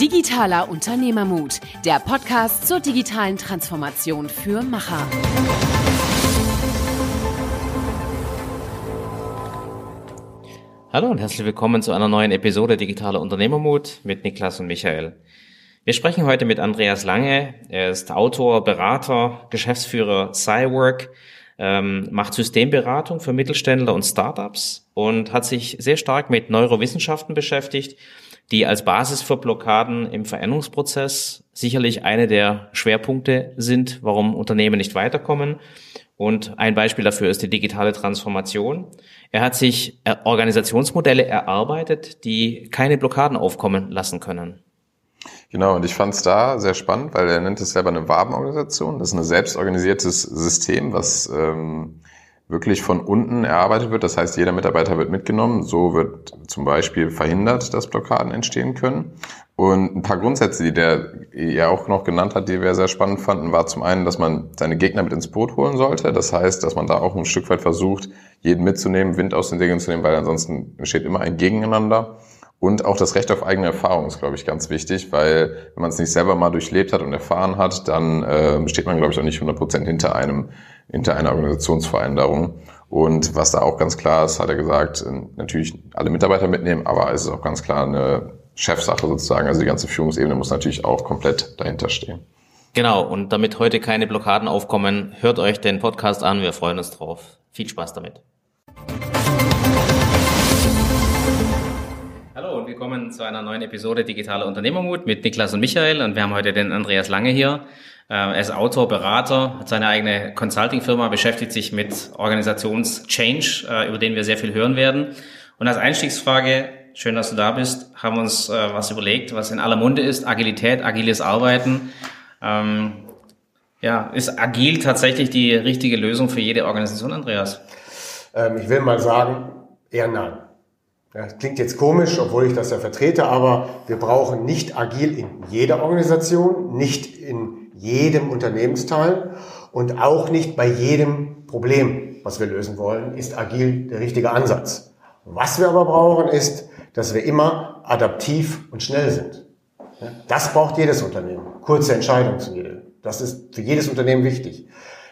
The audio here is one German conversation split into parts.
Digitaler Unternehmermut, der Podcast zur digitalen Transformation für Macher. Hallo und herzlich willkommen zu einer neuen Episode Digitaler Unternehmermut mit Niklas und Michael. Wir sprechen heute mit Andreas Lange. Er ist Autor, Berater, Geschäftsführer Cywork, ähm, macht Systemberatung für Mittelständler und Startups und hat sich sehr stark mit Neurowissenschaften beschäftigt die als Basis für Blockaden im Veränderungsprozess sicherlich eine der Schwerpunkte sind, warum Unternehmen nicht weiterkommen. Und ein Beispiel dafür ist die digitale Transformation. Er hat sich äh, Organisationsmodelle erarbeitet, die keine Blockaden aufkommen lassen können. Genau, und ich fand es da sehr spannend, weil er nennt es selber eine Wabenorganisation. Das ist ein selbstorganisiertes System, was ähm, wirklich von unten erarbeitet wird. Das heißt, jeder Mitarbeiter wird mitgenommen. So wird zum Beispiel verhindert, dass Blockaden entstehen können. Und ein paar Grundsätze, die der ja auch noch genannt hat, die wir sehr spannend fanden, war zum einen, dass man seine Gegner mit ins Boot holen sollte. Das heißt, dass man da auch ein Stück weit versucht, jeden mitzunehmen, Wind aus den Segeln zu nehmen, weil ansonsten entsteht immer ein Gegeneinander. Und auch das Recht auf eigene Erfahrung ist, glaube ich, ganz wichtig, weil wenn man es nicht selber mal durchlebt hat und erfahren hat, dann äh, steht man, glaube ich, auch nicht 100 Prozent hinter einem, hinter einer Organisationsveränderung. Und was da auch ganz klar ist, hat er gesagt, äh, natürlich alle Mitarbeiter mitnehmen, aber es ist auch ganz klar eine Chefsache sozusagen. Also die ganze Führungsebene muss natürlich auch komplett dahinter stehen. Genau, und damit heute keine Blockaden aufkommen, hört euch den Podcast an, wir freuen uns drauf. Viel Spaß damit. willkommen zu einer neuen Episode Digitaler Unternehmermut mit Niklas und Michael. Und wir haben heute den Andreas Lange hier. Äh, er ist Autor, Berater, hat seine eigene Consulting-Firma, beschäftigt sich mit Organisations-Change, äh, über den wir sehr viel hören werden. Und als Einstiegsfrage, schön, dass du da bist, haben wir uns äh, was überlegt, was in aller Munde ist, Agilität, agiles Arbeiten. Ähm, ja, ist agil tatsächlich die richtige Lösung für jede Organisation, Andreas? Ähm, ich will mal sagen, eher nein. Ja, klingt jetzt komisch, obwohl ich das ja vertrete, aber wir brauchen nicht agil in jeder Organisation, nicht in jedem Unternehmensteil und auch nicht bei jedem Problem, was wir lösen wollen, ist agil der richtige Ansatz. Was wir aber brauchen, ist, dass wir immer adaptiv und schnell sind. Das braucht jedes Unternehmen. Kurze Entscheidungswege. Das ist für jedes Unternehmen wichtig.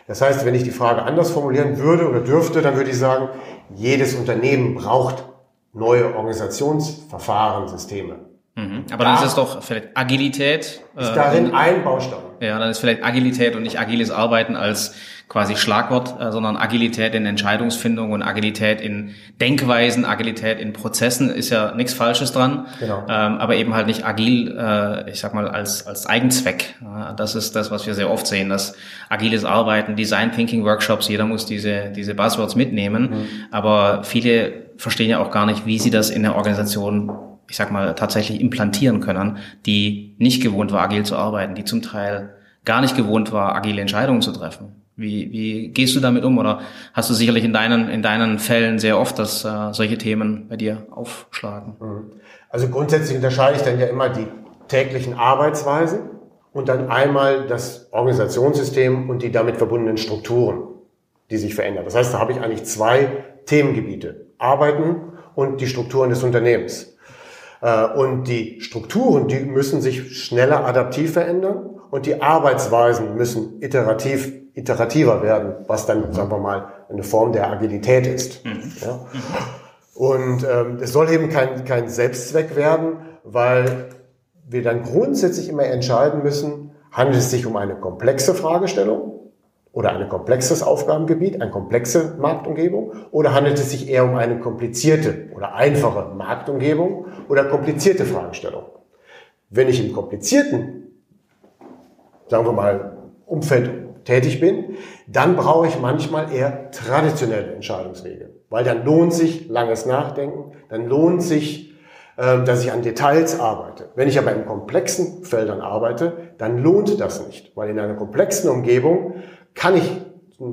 Das heißt, wenn ich die Frage anders formulieren würde oder dürfte, dann würde ich sagen, jedes Unternehmen braucht neue Organisationsverfahren, Systeme. Mhm. Aber dann ist es doch vielleicht Agilität. Ist darin äh, ein Baustein. Ja, dann ist vielleicht Agilität und nicht agiles Arbeiten als quasi Schlagwort, äh, sondern Agilität in Entscheidungsfindung und Agilität in Denkweisen, Agilität in Prozessen ist ja nichts Falsches dran, genau. ähm, aber eben halt nicht agil, äh, ich sag mal, als, als Eigenzweck. das ist das, was wir sehr oft sehen, dass agiles Arbeiten, Design Thinking Workshops, jeder muss diese, diese Buzzwords mitnehmen, mhm. aber viele verstehen ja auch gar nicht, wie sie das in der Organisation ich sag mal, tatsächlich implantieren können, die nicht gewohnt war, agil zu arbeiten, die zum Teil gar nicht gewohnt war, agile Entscheidungen zu treffen. Wie, wie gehst du damit um? Oder hast du sicherlich in deinen, in deinen Fällen sehr oft, dass äh, solche Themen bei dir aufschlagen? Mhm. Also grundsätzlich unterscheide ich dann ja immer die täglichen Arbeitsweisen und dann einmal das Organisationssystem und die damit verbundenen Strukturen, die sich verändern. Das heißt, da habe ich eigentlich zwei Themengebiete. Arbeiten und die Strukturen des Unternehmens. Äh, und die Strukturen, die müssen sich schneller adaptiv verändern und die Arbeitsweisen müssen iterativ iterativer werden, was dann, sagen wir mal, eine Form der Agilität ist. Mhm. Ja? Und ähm, es soll eben kein, kein Selbstzweck werden, weil wir dann grundsätzlich immer entscheiden müssen, handelt es sich um eine komplexe Fragestellung oder ein komplexes Aufgabengebiet, eine komplexe Marktumgebung oder handelt es sich eher um eine komplizierte oder einfache Marktumgebung oder komplizierte Fragestellung? Wenn ich im komplizierten, sagen wir mal, Umfeld tätig bin, dann brauche ich manchmal eher traditionelle Entscheidungswege, weil dann lohnt sich langes Nachdenken, dann lohnt sich, ähm, dass ich an Details arbeite. Wenn ich aber in komplexen Feldern arbeite, dann lohnt das nicht, weil in einer komplexen Umgebung kann ich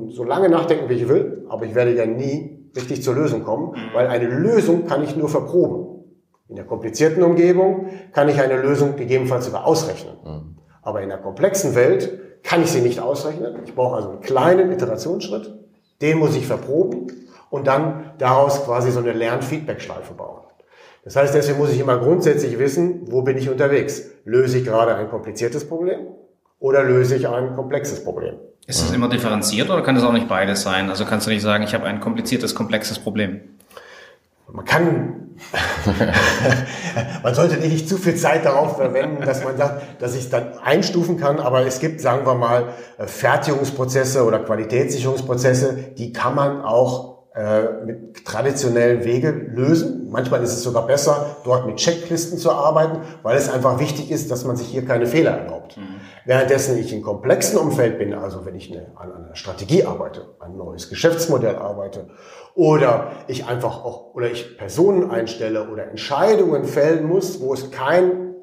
so lange nachdenken, wie ich will, aber ich werde ja nie richtig zur Lösung kommen, mhm. weil eine Lösung kann ich nur verproben. In der komplizierten Umgebung kann ich eine Lösung gegebenenfalls sogar ausrechnen. Mhm. Aber in der komplexen Welt kann ich sie nicht ausrechnen. Ich brauche also einen kleinen Iterationsschritt, den muss ich verproben und dann daraus quasi so eine Lernfeedback-Schleife bauen. Das heißt, deswegen muss ich immer grundsätzlich wissen, wo bin ich unterwegs? Löse ich gerade ein kompliziertes Problem oder löse ich ein komplexes Problem? Ist das immer differenziert oder kann das auch nicht beides sein? Also kannst du nicht sagen, ich habe ein kompliziertes, komplexes Problem? Man kann, man sollte nicht zu viel Zeit darauf verwenden, dass man sagt, dass ich es dann einstufen kann, aber es gibt, sagen wir mal, Fertigungsprozesse oder Qualitätssicherungsprozesse, die kann man auch mit traditionellen Wege lösen. Manchmal ist es sogar besser, dort mit Checklisten zu arbeiten, weil es einfach wichtig ist, dass man sich hier keine Fehler erlaubt. Mhm. Währenddessen ich in komplexen Umfeld bin, also wenn ich eine, an einer Strategie arbeite, ein neues Geschäftsmodell arbeite oder ich einfach auch, oder ich Personen einstelle oder Entscheidungen fällen muss, wo es kein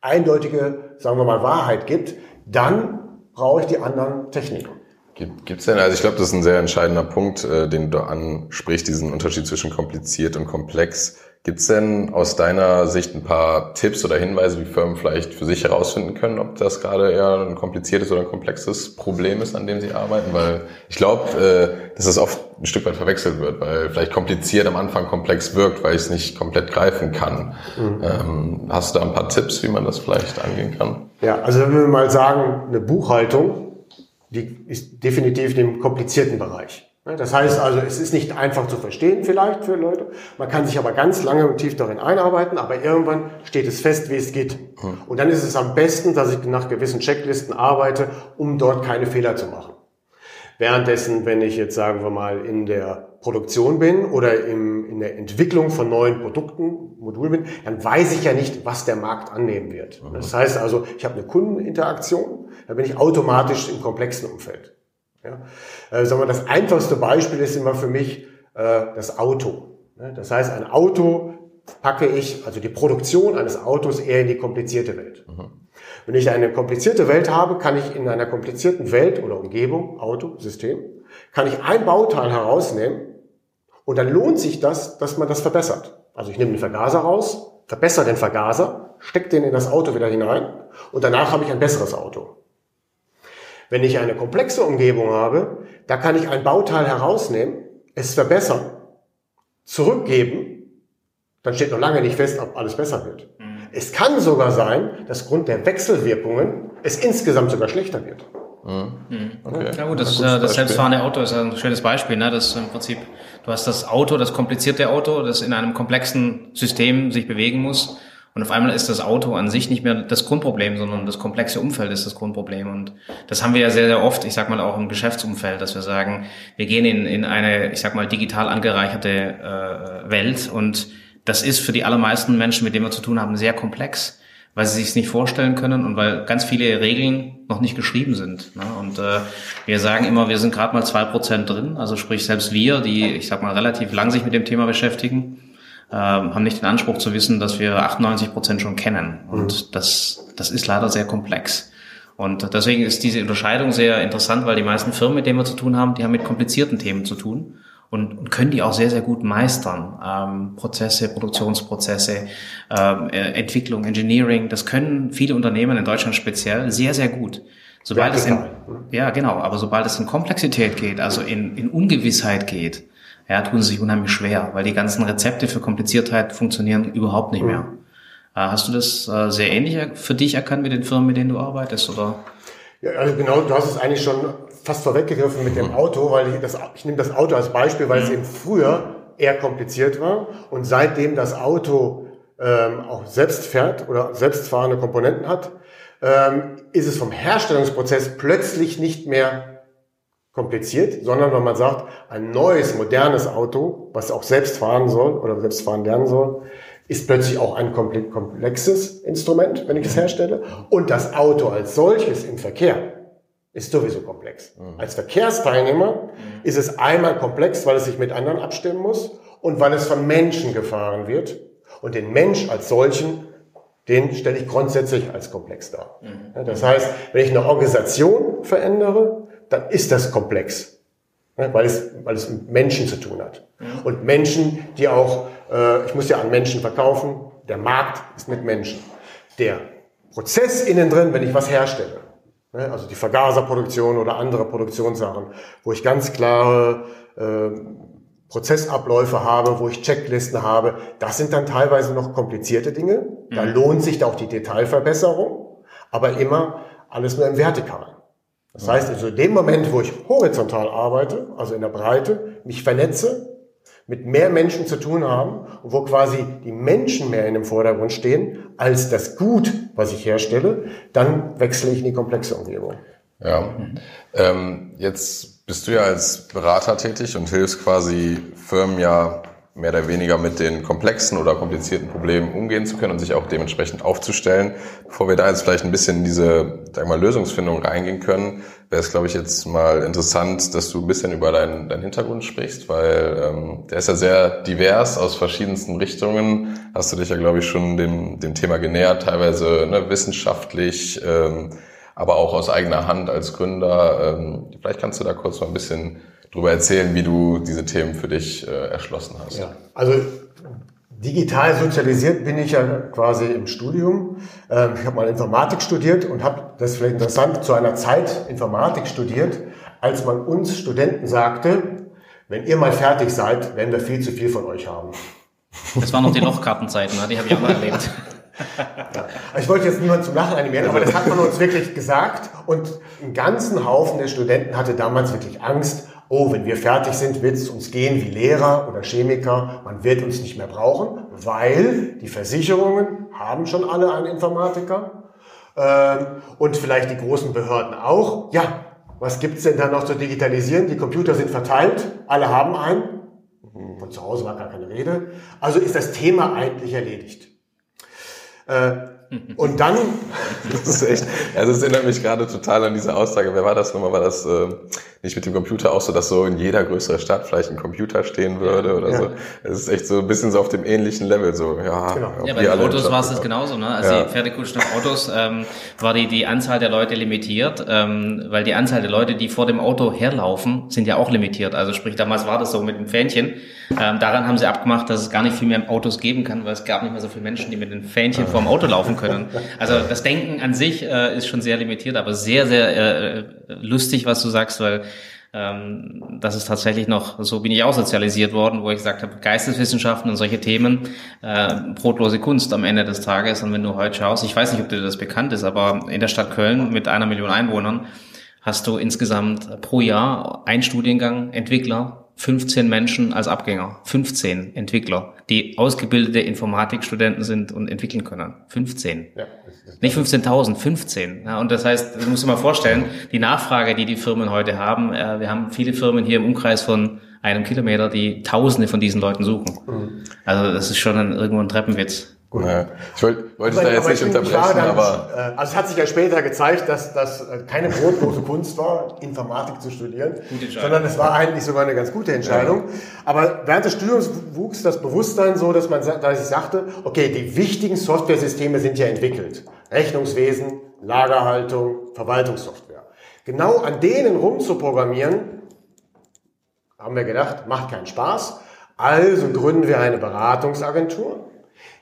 eindeutige, sagen wir mal, Wahrheit gibt, dann brauche ich die anderen Techniken. Gibt es denn, also ich glaube, das ist ein sehr entscheidender Punkt, äh, den du ansprichst, diesen Unterschied zwischen kompliziert und komplex. Gibt es denn aus deiner Sicht ein paar Tipps oder Hinweise, wie Firmen vielleicht für sich herausfinden können, ob das gerade eher ein kompliziertes oder ein komplexes Problem ist, an dem sie arbeiten? Weil ich glaube, äh, dass das oft ein Stück weit verwechselt wird, weil vielleicht kompliziert am Anfang komplex wirkt, weil ich es nicht komplett greifen kann. Mhm. Ähm, hast du da ein paar Tipps, wie man das vielleicht angehen kann? Ja, also wenn wir mal sagen, eine Buchhaltung, die ist definitiv im komplizierten Bereich. Das heißt also, es ist nicht einfach zu verstehen vielleicht für Leute. Man kann sich aber ganz lange und tief darin einarbeiten, aber irgendwann steht es fest, wie es geht. Hm. Und dann ist es am besten, dass ich nach gewissen Checklisten arbeite, um dort keine Fehler zu machen. Währenddessen, wenn ich jetzt sagen wir mal in der Produktion bin oder im, in der Entwicklung von neuen Produkten, Modulen bin, dann weiß ich ja nicht, was der Markt annehmen wird. Mhm. Das heißt also, ich habe eine Kundeninteraktion, da bin ich automatisch im komplexen Umfeld. Ja? Äh, sagen wir, das einfachste Beispiel ist immer für mich äh, das Auto. Ne? Das heißt, ein Auto packe ich, also die Produktion eines Autos eher in die komplizierte Welt. Mhm. Wenn ich eine komplizierte Welt habe, kann ich in einer komplizierten Welt oder Umgebung, Auto, System, kann ich ein Bauteil herausnehmen und dann lohnt sich das, dass man das verbessert. Also ich nehme den Vergaser raus, verbessere den Vergaser, stecke den in das Auto wieder hinein und danach habe ich ein besseres Auto. Wenn ich eine komplexe Umgebung habe, da kann ich ein Bauteil herausnehmen, es verbessern, zurückgeben, dann steht noch lange nicht fest, ob alles besser wird. Mhm. Es kann sogar sein, dass Grund der Wechselwirkungen es insgesamt sogar schlechter wird. Mhm. Okay. Ja gut, das, das selbstfahrende Auto ist ein schönes Beispiel. Ne? Das im Prinzip, du hast das Auto, das komplizierte Auto, das in einem komplexen System sich bewegen muss. Und auf einmal ist das Auto an sich nicht mehr das Grundproblem, sondern das komplexe Umfeld ist das Grundproblem. Und das haben wir ja sehr, sehr oft, ich sag mal auch im Geschäftsumfeld, dass wir sagen, wir gehen in, in eine, ich sag mal, digital angereicherte äh, Welt und das ist für die allermeisten Menschen, mit denen wir zu tun haben, sehr komplex weil sie sich es nicht vorstellen können und weil ganz viele Regeln noch nicht geschrieben sind. Ne? Und äh, wir sagen immer, wir sind gerade mal zwei Prozent drin. Also sprich, selbst wir, die, ich sag mal, relativ lang sich mit dem Thema beschäftigen, äh, haben nicht den Anspruch zu wissen, dass wir 98 Prozent schon kennen. Und mhm. das, das ist leider sehr komplex. Und deswegen ist diese Unterscheidung sehr interessant, weil die meisten Firmen, mit denen wir zu tun haben, die haben mit komplizierten Themen zu tun und, und können die auch sehr, sehr gut meistern. Ähm, Prozesse, Produktionsprozesse, ähm, äh, Entwicklung, Engineering, das können viele Unternehmen in Deutschland speziell sehr, sehr gut. Sobald ja, es in, ja, genau, aber sobald es in Komplexität geht, also in, in Ungewissheit geht, ja, tun sie sich unheimlich schwer, weil die ganzen Rezepte für Kompliziertheit funktionieren überhaupt nicht mehr. Mhm. Äh, hast du das äh, sehr ähnlich für dich erkannt mit den Firmen, mit denen du arbeitest, oder? Ja, also genau, du hast es eigentlich schon fast vorweggegriffen mit dem Auto, weil ich, das, ich nehme das Auto als Beispiel, weil es eben früher eher kompliziert war und seitdem das Auto ähm, auch selbst fährt oder selbstfahrende Komponenten hat, ähm, ist es vom Herstellungsprozess plötzlich nicht mehr kompliziert, sondern wenn man sagt, ein neues, modernes Auto, was auch selbst fahren soll oder selbst fahren lernen soll, ist plötzlich auch ein komplexes Instrument, wenn ich es herstelle. Und das Auto als solches im Verkehr ist sowieso komplex. Mhm. Als Verkehrsteilnehmer ist es einmal komplex, weil es sich mit anderen abstimmen muss und weil es von Menschen gefahren wird. Und den Mensch als solchen, den stelle ich grundsätzlich als komplex dar. Mhm. Das heißt, wenn ich eine Organisation verändere, dann ist das komplex weil es, weil es mit Menschen zu tun hat. Mhm. Und Menschen, die auch, äh, ich muss ja an Menschen verkaufen, der Markt ist mit Menschen. Der Prozess innen drin, wenn ich was herstelle, also die Vergaserproduktion oder andere Produktionssachen, wo ich ganz klare äh, Prozessabläufe habe, wo ich Checklisten habe. Das sind dann teilweise noch komplizierte Dinge. Da mhm. lohnt sich auch die Detailverbesserung, aber immer alles nur im Vertikalen. Das heißt, also in dem Moment, wo ich horizontal arbeite, also in der Breite, mich vernetze, mit mehr Menschen zu tun haben und wo quasi die Menschen mehr in dem Vordergrund stehen als das Gut, was ich herstelle, dann wechsle ich in die komplexe Umgebung. Ja, ähm, jetzt bist du ja als Berater tätig und hilfst quasi Firmen ja mehr oder weniger mit den komplexen oder komplizierten Problemen umgehen zu können und sich auch dementsprechend aufzustellen. Bevor wir da jetzt vielleicht ein bisschen in diese sag mal, Lösungsfindung reingehen können, wäre es, glaube ich, jetzt mal interessant, dass du ein bisschen über deinen, deinen Hintergrund sprichst, weil ähm, der ist ja sehr divers aus verschiedensten Richtungen. Hast du dich ja, glaube ich, schon dem, dem Thema genähert, teilweise ne, wissenschaftlich, ähm, aber auch aus eigener Hand als Gründer. Ähm, vielleicht kannst du da kurz mal ein bisschen drüber erzählen, wie du diese Themen für dich äh, erschlossen hast. Ja, also digital sozialisiert bin ich ja quasi im Studium. Ähm, ich habe mal Informatik studiert und habe, das ist vielleicht interessant, zu einer Zeit Informatik studiert, als man uns Studenten sagte, wenn ihr mal fertig seid, werden wir viel zu viel von euch haben. Das waren noch die Lochkartenzeiten, ne? die habe ich auch mal erlebt. Ja. Ich wollte jetzt niemand zum Lachen animieren, aber das hat man uns wirklich gesagt. Und ein ganzen Haufen der Studenten hatte damals wirklich Angst, oh, wenn wir fertig sind, wird es uns gehen wie Lehrer oder Chemiker, man wird uns nicht mehr brauchen, weil die Versicherungen haben schon alle einen Informatiker ähm, und vielleicht die großen Behörden auch. Ja, was gibt's denn da noch zu digitalisieren? Die Computer sind verteilt, alle haben einen. Von zu Hause war gar keine Rede. Also ist das Thema eigentlich erledigt. Äh, und dann. Das ist echt, also das erinnert mich gerade total an diese Aussage. Wer war das nochmal? War das äh, nicht mit dem Computer auch so, dass so in jeder größeren Stadt vielleicht ein Computer stehen würde oder ja. so? Es ist echt so ein bisschen so auf dem ähnlichen Level. So, ja, genau. ja bei den Autos war es das genauso. Ne? Also ja. die Pferdekutschen Autos ähm, war die, die Anzahl der Leute limitiert, ähm, weil die Anzahl der Leute, die vor dem Auto herlaufen, sind ja auch limitiert. Also sprich, damals war das so mit dem Fähnchen. Ähm, daran haben sie abgemacht, dass es gar nicht viel mehr Autos geben kann, weil es gab nicht mehr so viele Menschen, die mit den Fähnchen vor dem Auto laufen können. Also das Denken an sich äh, ist schon sehr limitiert, aber sehr, sehr äh, lustig, was du sagst, weil ähm, das ist tatsächlich noch, so bin ich auch sozialisiert worden, wo ich gesagt habe, Geisteswissenschaften und solche Themen, äh, brotlose Kunst am Ende des Tages. Und wenn du heute schaust, ich weiß nicht, ob dir das bekannt ist, aber in der Stadt Köln mit einer Million Einwohnern hast du insgesamt pro Jahr ein Studiengang Entwickler 15 Menschen als Abgänger, 15 Entwickler, die ausgebildete Informatikstudenten sind und entwickeln können. 15. Ja, Nicht 15.000, 15. Ja, und das heißt, du musst dir mal vorstellen, die Nachfrage, die die Firmen heute haben, äh, wir haben viele Firmen hier im Umkreis von einem Kilometer, die Tausende von diesen Leuten suchen. Mhm. Also das ist schon ein, irgendwo ein Treppenwitz. Gut. Ja. Ich wollte, wollte aber, da jetzt nicht unterbrechen, dann, aber... Äh, also es hat sich ja später gezeigt, dass das äh, keine brotlose Kunst war, Informatik zu studieren, sondern es war eigentlich sogar eine ganz gute Entscheidung. Ja. Aber während des Studiums wuchs das Bewusstsein so, dass man dass ich sagte, okay, die wichtigen Softwaresysteme sind ja entwickelt. Rechnungswesen, Lagerhaltung, Verwaltungssoftware. Genau an denen rumzuprogrammieren, haben wir gedacht, macht keinen Spaß. Also gründen wir eine Beratungsagentur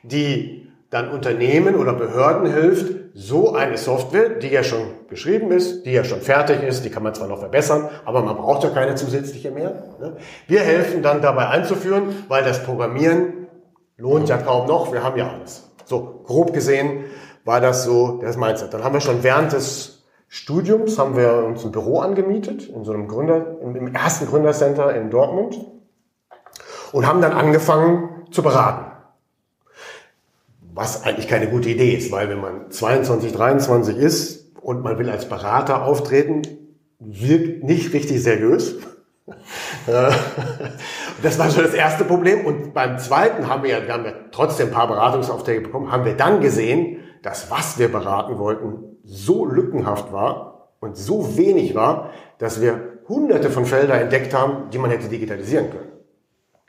die dann Unternehmen oder Behörden hilft, so eine Software, die ja schon geschrieben ist, die ja schon fertig ist, die kann man zwar noch verbessern, aber man braucht ja keine zusätzliche mehr. Ne? Wir helfen dann dabei einzuführen, weil das Programmieren lohnt ja kaum noch, wir haben ja alles. So, grob gesehen war das so das Mindset. Dann haben wir schon während des Studiums haben wir uns ein Büro angemietet in so einem Gründer, im ersten Gründercenter in Dortmund und haben dann angefangen zu beraten was eigentlich keine gute Idee ist, weil wenn man 22, 23 ist und man will als Berater auftreten, wirkt nicht richtig seriös. das war schon das erste Problem. Und beim zweiten haben wir ja, wir haben ja trotzdem ein paar Beratungsaufträge bekommen, haben wir dann gesehen, dass was wir beraten wollten so lückenhaft war und so wenig war, dass wir hunderte von Feldern entdeckt haben, die man hätte digitalisieren können.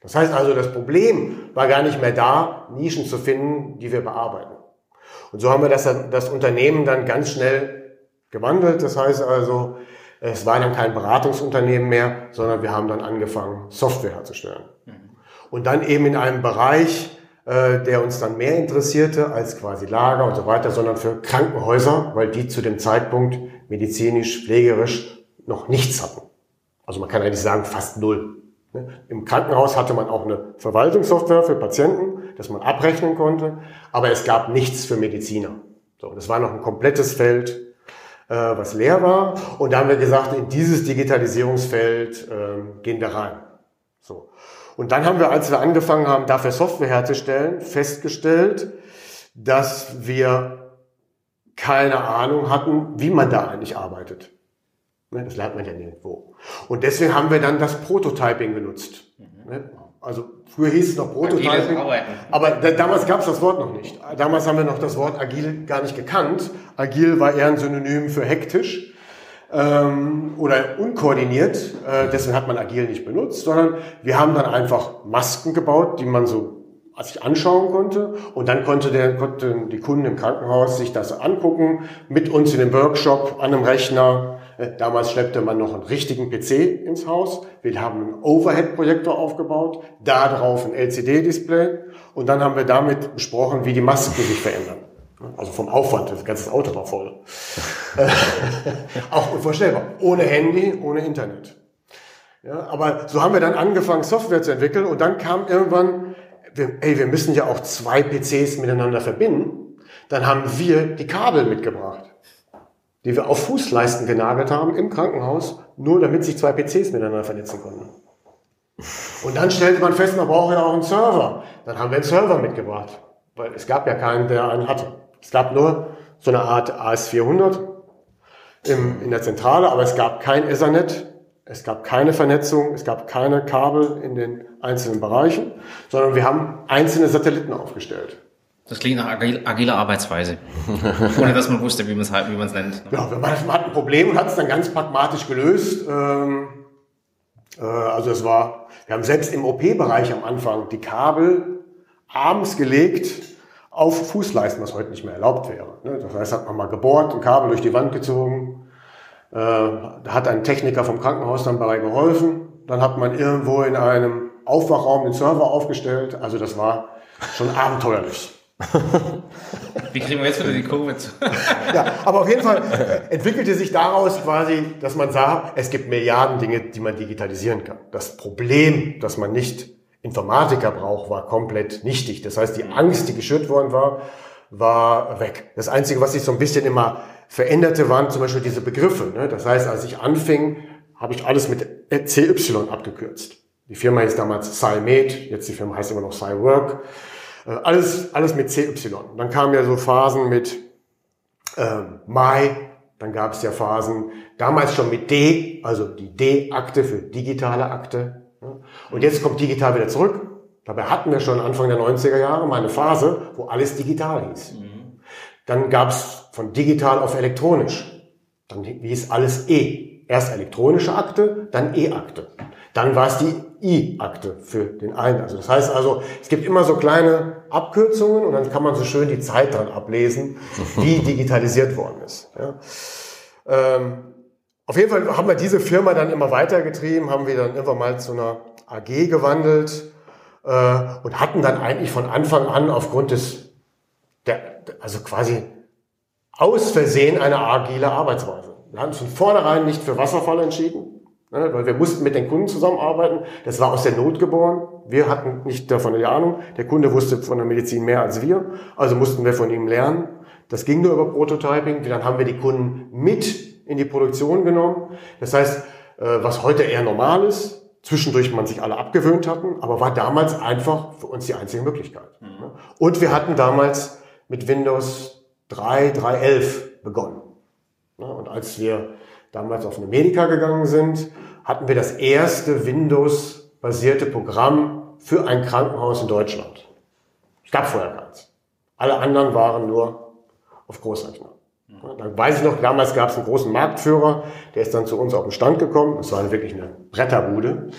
Das heißt also, das Problem war gar nicht mehr da, Nischen zu finden, die wir bearbeiten. Und so haben wir das, das Unternehmen dann ganz schnell gewandelt. Das heißt also, es war dann kein Beratungsunternehmen mehr, sondern wir haben dann angefangen, Software herzustellen. Mhm. Und dann eben in einem Bereich, äh, der uns dann mehr interessierte als quasi Lager und so weiter, sondern für Krankenhäuser, weil die zu dem Zeitpunkt medizinisch, pflegerisch noch nichts hatten. Also man kann eigentlich sagen, fast null. Ne? Im Krankenhaus hatte man auch eine Verwaltungssoftware für Patienten, dass man abrechnen konnte, aber es gab nichts für Mediziner. So, das war noch ein komplettes Feld, äh, was leer war. Und da haben wir gesagt, in dieses Digitalisierungsfeld äh, gehen wir rein. So. Und dann haben wir, als wir angefangen haben, dafür Software herzustellen, festgestellt, dass wir keine Ahnung hatten, wie man da eigentlich arbeitet. Ne, das lernt man ja nirgendwo. Und deswegen haben wir dann das Prototyping genutzt. Mhm. Also früher hieß es noch Prototyping, aber da, damals gab es das Wort noch nicht. Damals haben wir noch das Wort agil gar nicht gekannt. Agil war eher ein Synonym für hektisch ähm, oder unkoordiniert. Äh, deswegen hat man agil nicht benutzt, sondern wir haben dann einfach Masken gebaut, die man so sich anschauen konnte und dann konnte der, konnten die Kunden im Krankenhaus sich das angucken, mit uns in dem Workshop an einem Rechner. Damals schleppte man noch einen richtigen PC ins Haus. Wir haben einen Overhead-Projektor aufgebaut, da drauf ein LCD-Display und dann haben wir damit besprochen, wie die Masken sich verändern. Also vom Aufwand, das ganze Auto war voll. Äh, auch unvorstellbar. Ohne Handy, ohne Internet. Ja, aber so haben wir dann angefangen, Software zu entwickeln und dann kam irgendwann, wir, ey, wir müssen ja auch zwei PCs miteinander verbinden. Dann haben wir die Kabel mitgebracht, die wir auf Fußleisten genagelt haben im Krankenhaus, nur damit sich zwei PCs miteinander vernetzen konnten. Und dann stellte man fest, man braucht ja auch einen Server. Dann haben wir einen Server mitgebracht, weil es gab ja keinen, der einen hatte. Es gab nur so eine Art AS400 im, in der Zentrale, aber es gab kein Ethernet, es gab keine Vernetzung, es gab keine Kabel in den einzelnen Bereichen, sondern wir haben einzelne Satelliten aufgestellt. Das klingt nach agil, agiler Arbeitsweise. Ohne dass man wusste, wie man es halt, wie man es nennt. Ja, man hat ein Problem und hat es dann ganz pragmatisch gelöst. Ähm, äh, also es war, wir haben selbst im OP-Bereich am Anfang die Kabel abends gelegt auf Fußleisten, was heute nicht mehr erlaubt wäre. Ne? Das heißt, hat man mal gebohrt, ein Kabel durch die Wand gezogen. Äh, hat ein Techniker vom Krankenhaus dann dabei geholfen. Dann hat man irgendwo in einem Aufwachraum den Server aufgestellt. Also das war schon abenteuerlich. Wie kriegen wir jetzt wieder die Kurve zu? ja, aber auf jeden Fall äh, entwickelte sich daraus quasi, dass man sah, es gibt Milliarden Dinge, die man digitalisieren kann. Das Problem, dass man nicht Informatiker braucht, war komplett nichtig. Das heißt, die Angst, die geschürt worden war, war weg. Das Einzige, was sich so ein bisschen immer veränderte, waren zum Beispiel diese Begriffe. Ne? Das heißt, als ich anfing, habe ich alles mit CY abgekürzt. Die Firma hieß damals SciMate, jetzt die Firma heißt immer noch SciWork. Äh, alles, alles mit CY. Dann kamen ja so Phasen mit äh, Mai, dann gab es ja Phasen, damals schon mit D, also die D-Akte für digitale Akte. Und jetzt kommt digital wieder zurück. Dabei hatten wir schon Anfang der 90er Jahre mal eine Phase, wo alles digital hieß. Mhm. Dann gab es von digital auf elektronisch. Dann hieß alles E. Erst elektronische Akte, dann E-Akte. Dann war es die I-Akte für den einen. Also das heißt also, es gibt immer so kleine Abkürzungen und dann kann man so schön die Zeit dran ablesen, wie digitalisiert worden ist. Ja. Ähm, auf jeden Fall haben wir diese Firma dann immer weitergetrieben, haben wir dann irgendwann mal zu einer AG gewandelt äh, und hatten dann eigentlich von Anfang an aufgrund des, der, also quasi aus Versehen eine agile Arbeitsweise. Wir haben uns von vornherein nicht für Wasserfall entschieden, ne, weil wir mussten mit den Kunden zusammenarbeiten. Das war aus der Not geboren. Wir hatten nicht davon eine Ahnung. Der Kunde wusste von der Medizin mehr als wir, also mussten wir von ihm lernen. Das ging nur über Prototyping. Dann haben wir die Kunden mit in die Produktion genommen. Das heißt, äh, was heute eher normal ist, zwischendurch man sich alle abgewöhnt hatten, aber war damals einfach für uns die einzige Möglichkeit. Mhm. Und wir hatten damals mit Windows 3, 3.11 begonnen. Und als wir damals auf eine Medica gegangen sind, hatten wir das erste Windows-basierte Programm für ein Krankenhaus in Deutschland. Es gab vorher keins. Alle anderen waren nur auf Großrechner. Dann weiß ich noch, damals gab es einen großen Marktführer, der ist dann zu uns auf den Stand gekommen. Das war wirklich eine Bretterbude.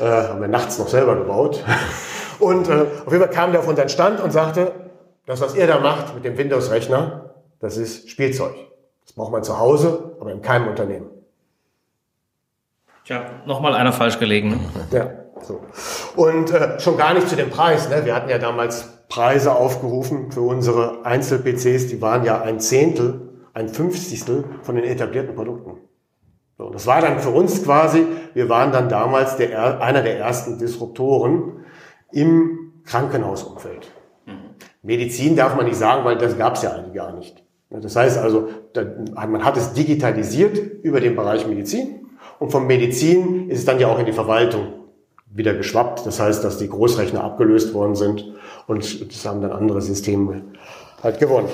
Äh, haben wir nachts noch selber gebaut. Und äh, auf jeden Fall kam der auf unseren Stand und sagte, das, was ihr da macht mit dem Windows-Rechner, das ist Spielzeug. Braucht man zu Hause, aber in keinem Unternehmen. Tja, nochmal einer falsch gelegen. Ja, so. Und äh, schon gar nicht zu dem Preis. Ne? Wir hatten ja damals Preise aufgerufen für unsere Einzel-PCs, die waren ja ein Zehntel ein Fünfzigstel von den etablierten Produkten. So, das war dann für uns quasi, wir waren dann damals der, einer der ersten Disruptoren im Krankenhausumfeld. Mhm. Medizin darf man nicht sagen, weil das gab es ja eigentlich gar nicht. Das heißt also, man hat es digitalisiert über den Bereich Medizin und vom Medizin ist es dann ja auch in die Verwaltung wieder geschwappt. Das heißt, dass die Großrechner abgelöst worden sind und das haben dann andere Systeme halt gewonnen.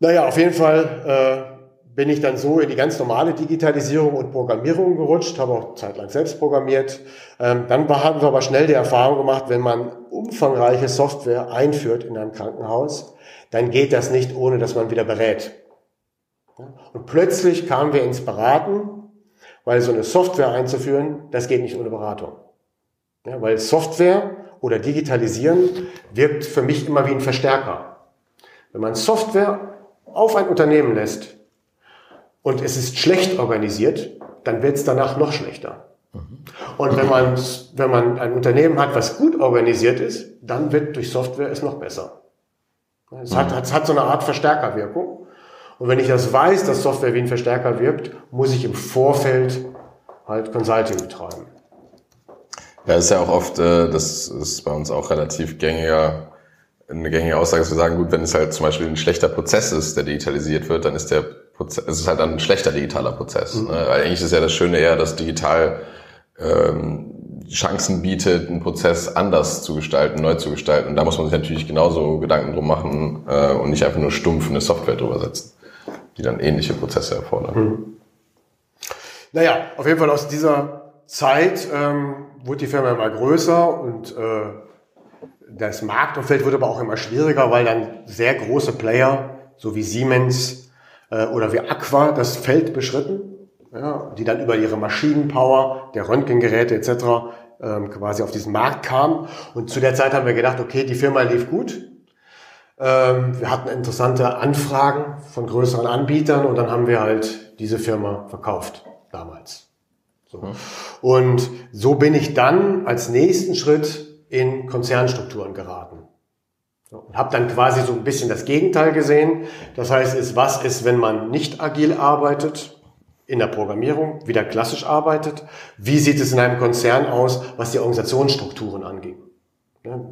Naja, auf jeden Fall äh, bin ich dann so in die ganz normale Digitalisierung und Programmierung gerutscht, habe auch zeitlang selbst programmiert. Ähm, dann haben wir aber schnell die Erfahrung gemacht, wenn man umfangreiche Software einführt in einem Krankenhaus, dann geht das nicht, ohne dass man wieder berät. Und plötzlich kamen wir ins Beraten, weil so eine Software einzuführen, das geht nicht ohne Beratung. Weil Software oder Digitalisieren wirkt für mich immer wie ein Verstärker. Wenn man Software auf ein Unternehmen lässt, und es ist schlecht organisiert, dann wird es danach noch schlechter. Und wenn man, wenn man ein Unternehmen hat, was gut organisiert ist, dann wird durch Software es noch besser. Es hat, es hat so eine Art Verstärkerwirkung. Und wenn ich das weiß, dass Software wie ein Verstärker wirkt, muss ich im Vorfeld halt Consulting betreiben. Ja, ist ja auch oft, äh, das ist bei uns auch relativ gängiger, eine gängige Aussage, dass wir sagen, gut, wenn es halt zum Beispiel ein schlechter Prozess ist, der digitalisiert wird, dann ist der Prozess, es ist halt ein schlechter digitaler Prozess. Mhm. Ne? Eigentlich ist ja das Schöne eher, dass digital ähm, Chancen bietet, einen Prozess anders zu gestalten, neu zu gestalten. Und da muss man sich natürlich genauso Gedanken drum machen äh, und nicht einfach nur stumpf eine Software drüber setzen, die dann ähnliche Prozesse erfordern. Mhm. Naja, auf jeden Fall aus dieser Zeit ähm, wurde die Firma immer größer und äh, das Marktumfeld wurde aber auch immer schwieriger, weil dann sehr große Player, so wie Siemens, äh, oder wie Aqua das Feld beschritten, ja, die dann über ihre Maschinenpower, der Röntgengeräte etc. Ähm, quasi auf diesen Markt kamen. Und zu der Zeit haben wir gedacht, okay, die Firma lief gut. Ähm, wir hatten interessante Anfragen von größeren Anbietern und dann haben wir halt diese Firma verkauft damals. So. Mhm. Und so bin ich dann als nächsten Schritt in Konzernstrukturen geraten. Und habe dann quasi so ein bisschen das Gegenteil gesehen. Das heißt, ist, was ist, wenn man nicht agil arbeitet, in der Programmierung, wieder klassisch arbeitet? Wie sieht es in einem Konzern aus, was die Organisationsstrukturen angeht?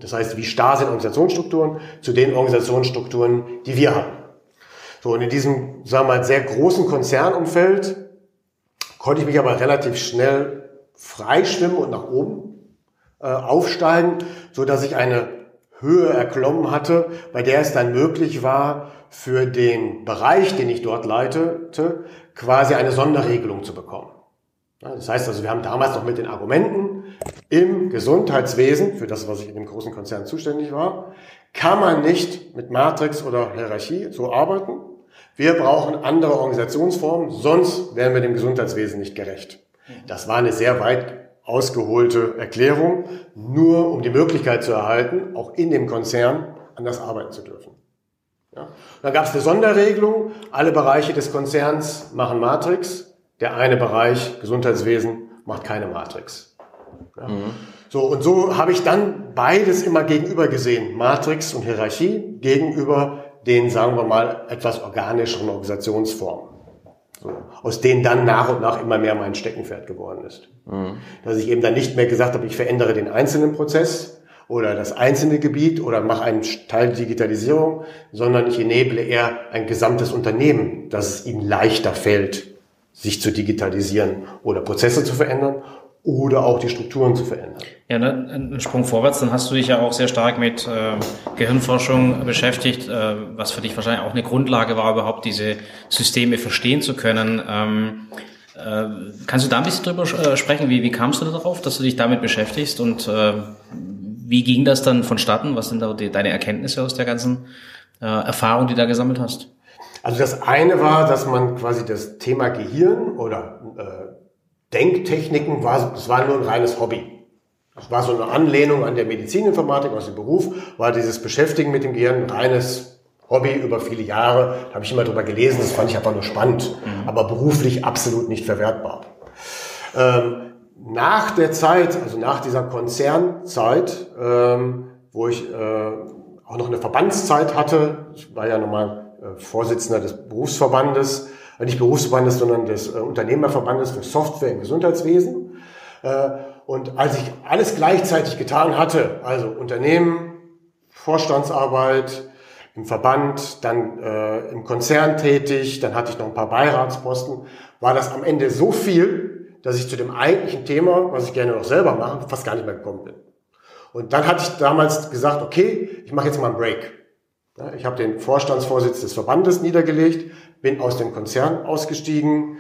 Das heißt, wie starr sind Organisationsstrukturen zu den Organisationsstrukturen, die wir haben? So, und in diesem, sagen wir mal, sehr großen Konzernumfeld konnte ich mich aber relativ schnell freischwimmen und nach oben äh, aufsteigen, so dass ich eine Höhe erklommen hatte, bei der es dann möglich war, für den Bereich, den ich dort leitete, quasi eine Sonderregelung zu bekommen. Das heißt also, wir haben damals noch mit den Argumenten im Gesundheitswesen, für das, was ich in dem großen Konzern zuständig war, kann man nicht mit Matrix oder Hierarchie so arbeiten. Wir brauchen andere Organisationsformen, sonst wären wir dem Gesundheitswesen nicht gerecht. Das war eine sehr weit ausgeholte Erklärung, nur um die Möglichkeit zu erhalten, auch in dem Konzern anders arbeiten zu dürfen. Ja. Dann gab es eine Sonderregelung, alle Bereiche des Konzerns machen Matrix, der eine Bereich Gesundheitswesen macht keine Matrix. Ja. Mhm. So, und so habe ich dann beides immer gegenüber gesehen, Matrix und Hierarchie, gegenüber den, sagen wir mal, etwas organischeren Organisationsformen. So, aus denen dann nach und nach immer mehr mein Steckenpferd geworden ist. Mhm. Dass ich eben dann nicht mehr gesagt habe, ich verändere den einzelnen Prozess oder das einzelne Gebiet oder mache einen Teil Digitalisierung, sondern ich eneble eher ein gesamtes Unternehmen, dass es ihm leichter fällt, sich zu digitalisieren oder Prozesse zu verändern oder auch die Strukturen zu verändern. Ja, ne, ein Sprung vorwärts, dann hast du dich ja auch sehr stark mit äh, Gehirnforschung beschäftigt, äh, was für dich wahrscheinlich auch eine Grundlage war, überhaupt diese Systeme verstehen zu können. Ähm, äh, kannst du da ein bisschen drüber äh, sprechen? Wie, wie kamst du darauf, dass du dich damit beschäftigst und äh, wie ging das dann vonstatten? Was sind da die, deine Erkenntnisse aus der ganzen äh, Erfahrung, die du da gesammelt hast? Also das eine war, dass man quasi das Thema Gehirn oder Denktechniken war, das war nur ein reines Hobby. Das war so eine Anlehnung an der Medizininformatik aus dem Beruf, war dieses Beschäftigen mit dem Gehirn ein reines Hobby über viele Jahre. Da habe ich immer drüber gelesen, das fand ich einfach nur spannend, mhm. aber beruflich absolut nicht verwertbar. Ähm, nach der Zeit, also nach dieser Konzernzeit, ähm, wo ich äh, auch noch eine Verbandszeit hatte, ich war ja nochmal äh, Vorsitzender des Berufsverbandes, nicht Berufsverbandes, sondern des äh, Unternehmerverbandes für Software im Gesundheitswesen. Äh, und als ich alles gleichzeitig getan hatte, also Unternehmen, Vorstandsarbeit, im Verband, dann äh, im Konzern tätig, dann hatte ich noch ein paar Beiratsposten, war das am Ende so viel, dass ich zu dem eigentlichen Thema, was ich gerne noch selber mache, fast gar nicht mehr gekommen bin. Und dann hatte ich damals gesagt, okay, ich mache jetzt mal einen Break. Ich habe den Vorstandsvorsitz des Verbandes niedergelegt, bin aus dem Konzern ausgestiegen,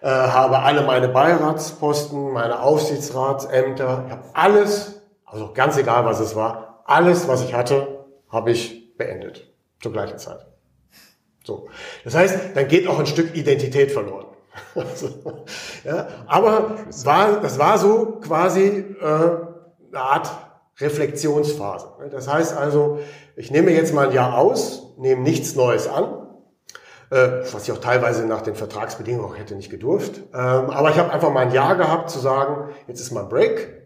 äh, habe alle meine Beiratsposten, meine Aufsichtsratsämter, ich habe alles, also ganz egal was es war, alles, was ich hatte, habe ich beendet zur gleichen Zeit. So, das heißt, dann geht auch ein Stück Identität verloren. also, ja, aber war, das war so quasi äh, eine Art Reflexionsphase. Das heißt also, ich nehme jetzt mal ein Jahr aus, nehme nichts Neues an, was ich auch teilweise nach den Vertragsbedingungen auch hätte nicht gedurft. Ähm, aber ich habe einfach mal ein Jahr gehabt zu sagen, jetzt ist mal Break.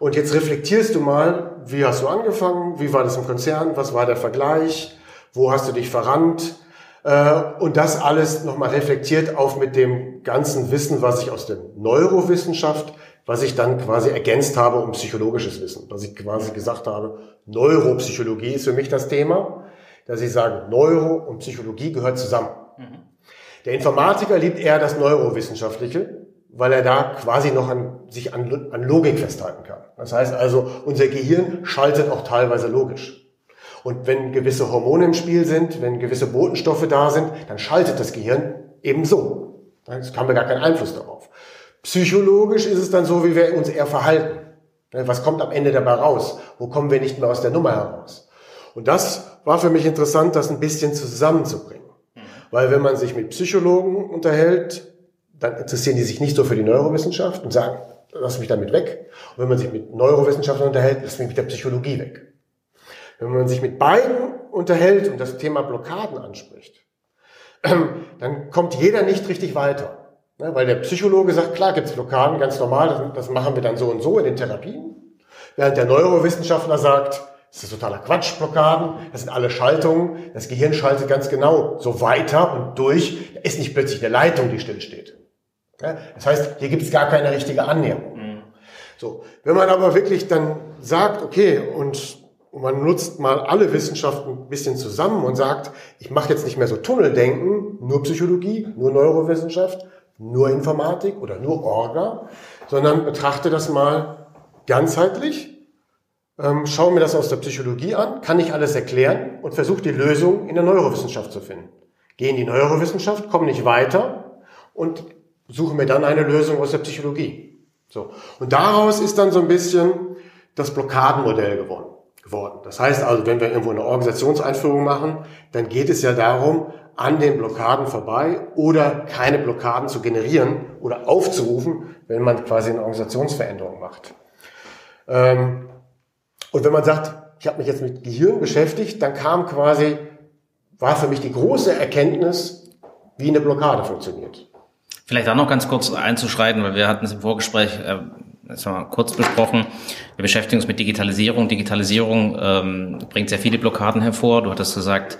Und jetzt reflektierst du mal, wie hast du angefangen, wie war das im Konzern, was war der Vergleich, wo hast du dich verrannt äh, und das alles nochmal reflektiert auf mit dem ganzen Wissen, was ich aus der Neurowissenschaft, was ich dann quasi ergänzt habe um psychologisches Wissen, was ich quasi gesagt habe, Neuropsychologie ist für mich das Thema, dass ich sage, Neuro und Psychologie gehört zusammen. Mhm. Der Informatiker liebt eher das Neurowissenschaftliche, weil er da quasi noch an, sich an, an Logik festhalten kann. Das heißt also, unser Gehirn schaltet auch teilweise logisch. Und wenn gewisse Hormone im Spiel sind, wenn gewisse Botenstoffe da sind, dann schaltet das Gehirn ebenso. Es haben wir gar keinen Einfluss darauf. Psychologisch ist es dann so, wie wir uns eher verhalten. Was kommt am Ende dabei raus? Wo kommen wir nicht mehr aus der Nummer heraus? Und das war für mich interessant, das ein bisschen zusammenzubringen. Weil wenn man sich mit Psychologen unterhält, dann interessieren die sich nicht so für die Neurowissenschaft und sagen, lass mich damit weg. Und wenn man sich mit Neurowissenschaftlern unterhält, lass mich mit der Psychologie weg. Wenn man sich mit beiden unterhält und das Thema Blockaden anspricht, dann kommt jeder nicht richtig weiter. Weil der Psychologe sagt, klar gibt es Blockaden, ganz normal, das machen wir dann so und so in den Therapien. Während der Neurowissenschaftler sagt, das ist totaler Quatsch, Blockaden, das sind alle Schaltungen, das Gehirn schaltet ganz genau so weiter und durch, da ist nicht plötzlich eine Leitung, die stillsteht. Das heißt, hier gibt es gar keine richtige Annäherung. Mhm. So, wenn man aber wirklich dann sagt, okay, und und man nutzt mal alle Wissenschaften ein bisschen zusammen und sagt, ich mache jetzt nicht mehr so Tunneldenken, nur Psychologie, nur Neurowissenschaft, nur Informatik oder nur Orga, sondern betrachte das mal ganzheitlich, ähm, schaue mir das aus der Psychologie an, kann ich alles erklären und versuche die Lösung in der Neurowissenschaft zu finden. Gehe in die Neurowissenschaft, komme nicht weiter und suche mir dann eine Lösung aus der Psychologie. So. Und daraus ist dann so ein bisschen das Blockadenmodell geworden geworden. Das heißt also, wenn wir irgendwo eine Organisationseinführung machen, dann geht es ja darum, an den Blockaden vorbei oder keine Blockaden zu generieren oder aufzurufen, wenn man quasi eine Organisationsveränderung macht. Ähm, und wenn man sagt, ich habe mich jetzt mit Gehirn beschäftigt, dann kam quasi, war für mich die große Erkenntnis, wie eine Blockade funktioniert. Vielleicht auch noch ganz kurz einzuschreiten, weil wir hatten es im Vorgespräch äh, wir kurz besprochen. Wir beschäftigen uns mit Digitalisierung. Digitalisierung ähm, bringt sehr viele Blockaden hervor. Du hattest gesagt,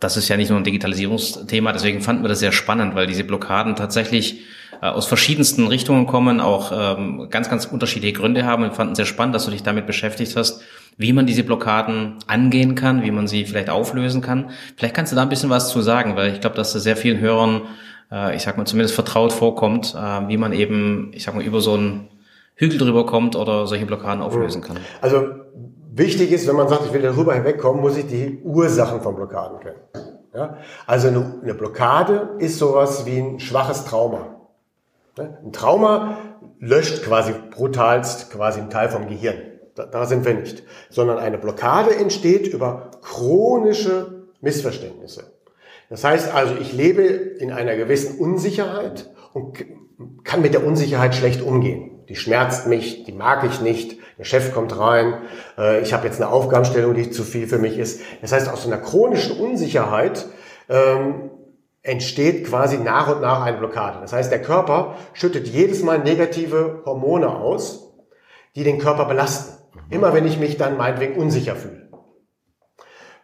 das ist ja nicht nur ein Digitalisierungsthema. Deswegen fanden wir das sehr spannend, weil diese Blockaden tatsächlich aus verschiedensten Richtungen kommen, auch ähm, ganz, ganz unterschiedliche Gründe haben. Wir fanden sehr spannend, dass du dich damit beschäftigt hast, wie man diese Blockaden angehen kann, wie man sie vielleicht auflösen kann. Vielleicht kannst du da ein bisschen was zu sagen, weil ich glaube, dass das sehr vielen Hörern, äh, ich sag mal, zumindest vertraut vorkommt, äh, wie man eben, ich sag mal, über so ein Hügel drüber kommt oder solche Blockaden auflösen kann. Also wichtig ist, wenn man sagt, ich will darüber hinwegkommen, muss ich die Ursachen von Blockaden kennen. Ja? Also eine, eine Blockade ist sowas wie ein schwaches Trauma. Ein Trauma löscht quasi brutalst quasi einen Teil vom Gehirn. Da, da sind wir nicht. Sondern eine Blockade entsteht über chronische Missverständnisse. Das heißt also, ich lebe in einer gewissen Unsicherheit und kann mit der Unsicherheit schlecht umgehen die schmerzt mich, die mag ich nicht, der Chef kommt rein, äh, ich habe jetzt eine Aufgabenstellung, die zu viel für mich ist. Das heißt, aus einer chronischen Unsicherheit ähm, entsteht quasi nach und nach eine Blockade. Das heißt, der Körper schüttet jedes Mal negative Hormone aus, die den Körper belasten. Immer wenn ich mich dann meinetwegen unsicher fühle.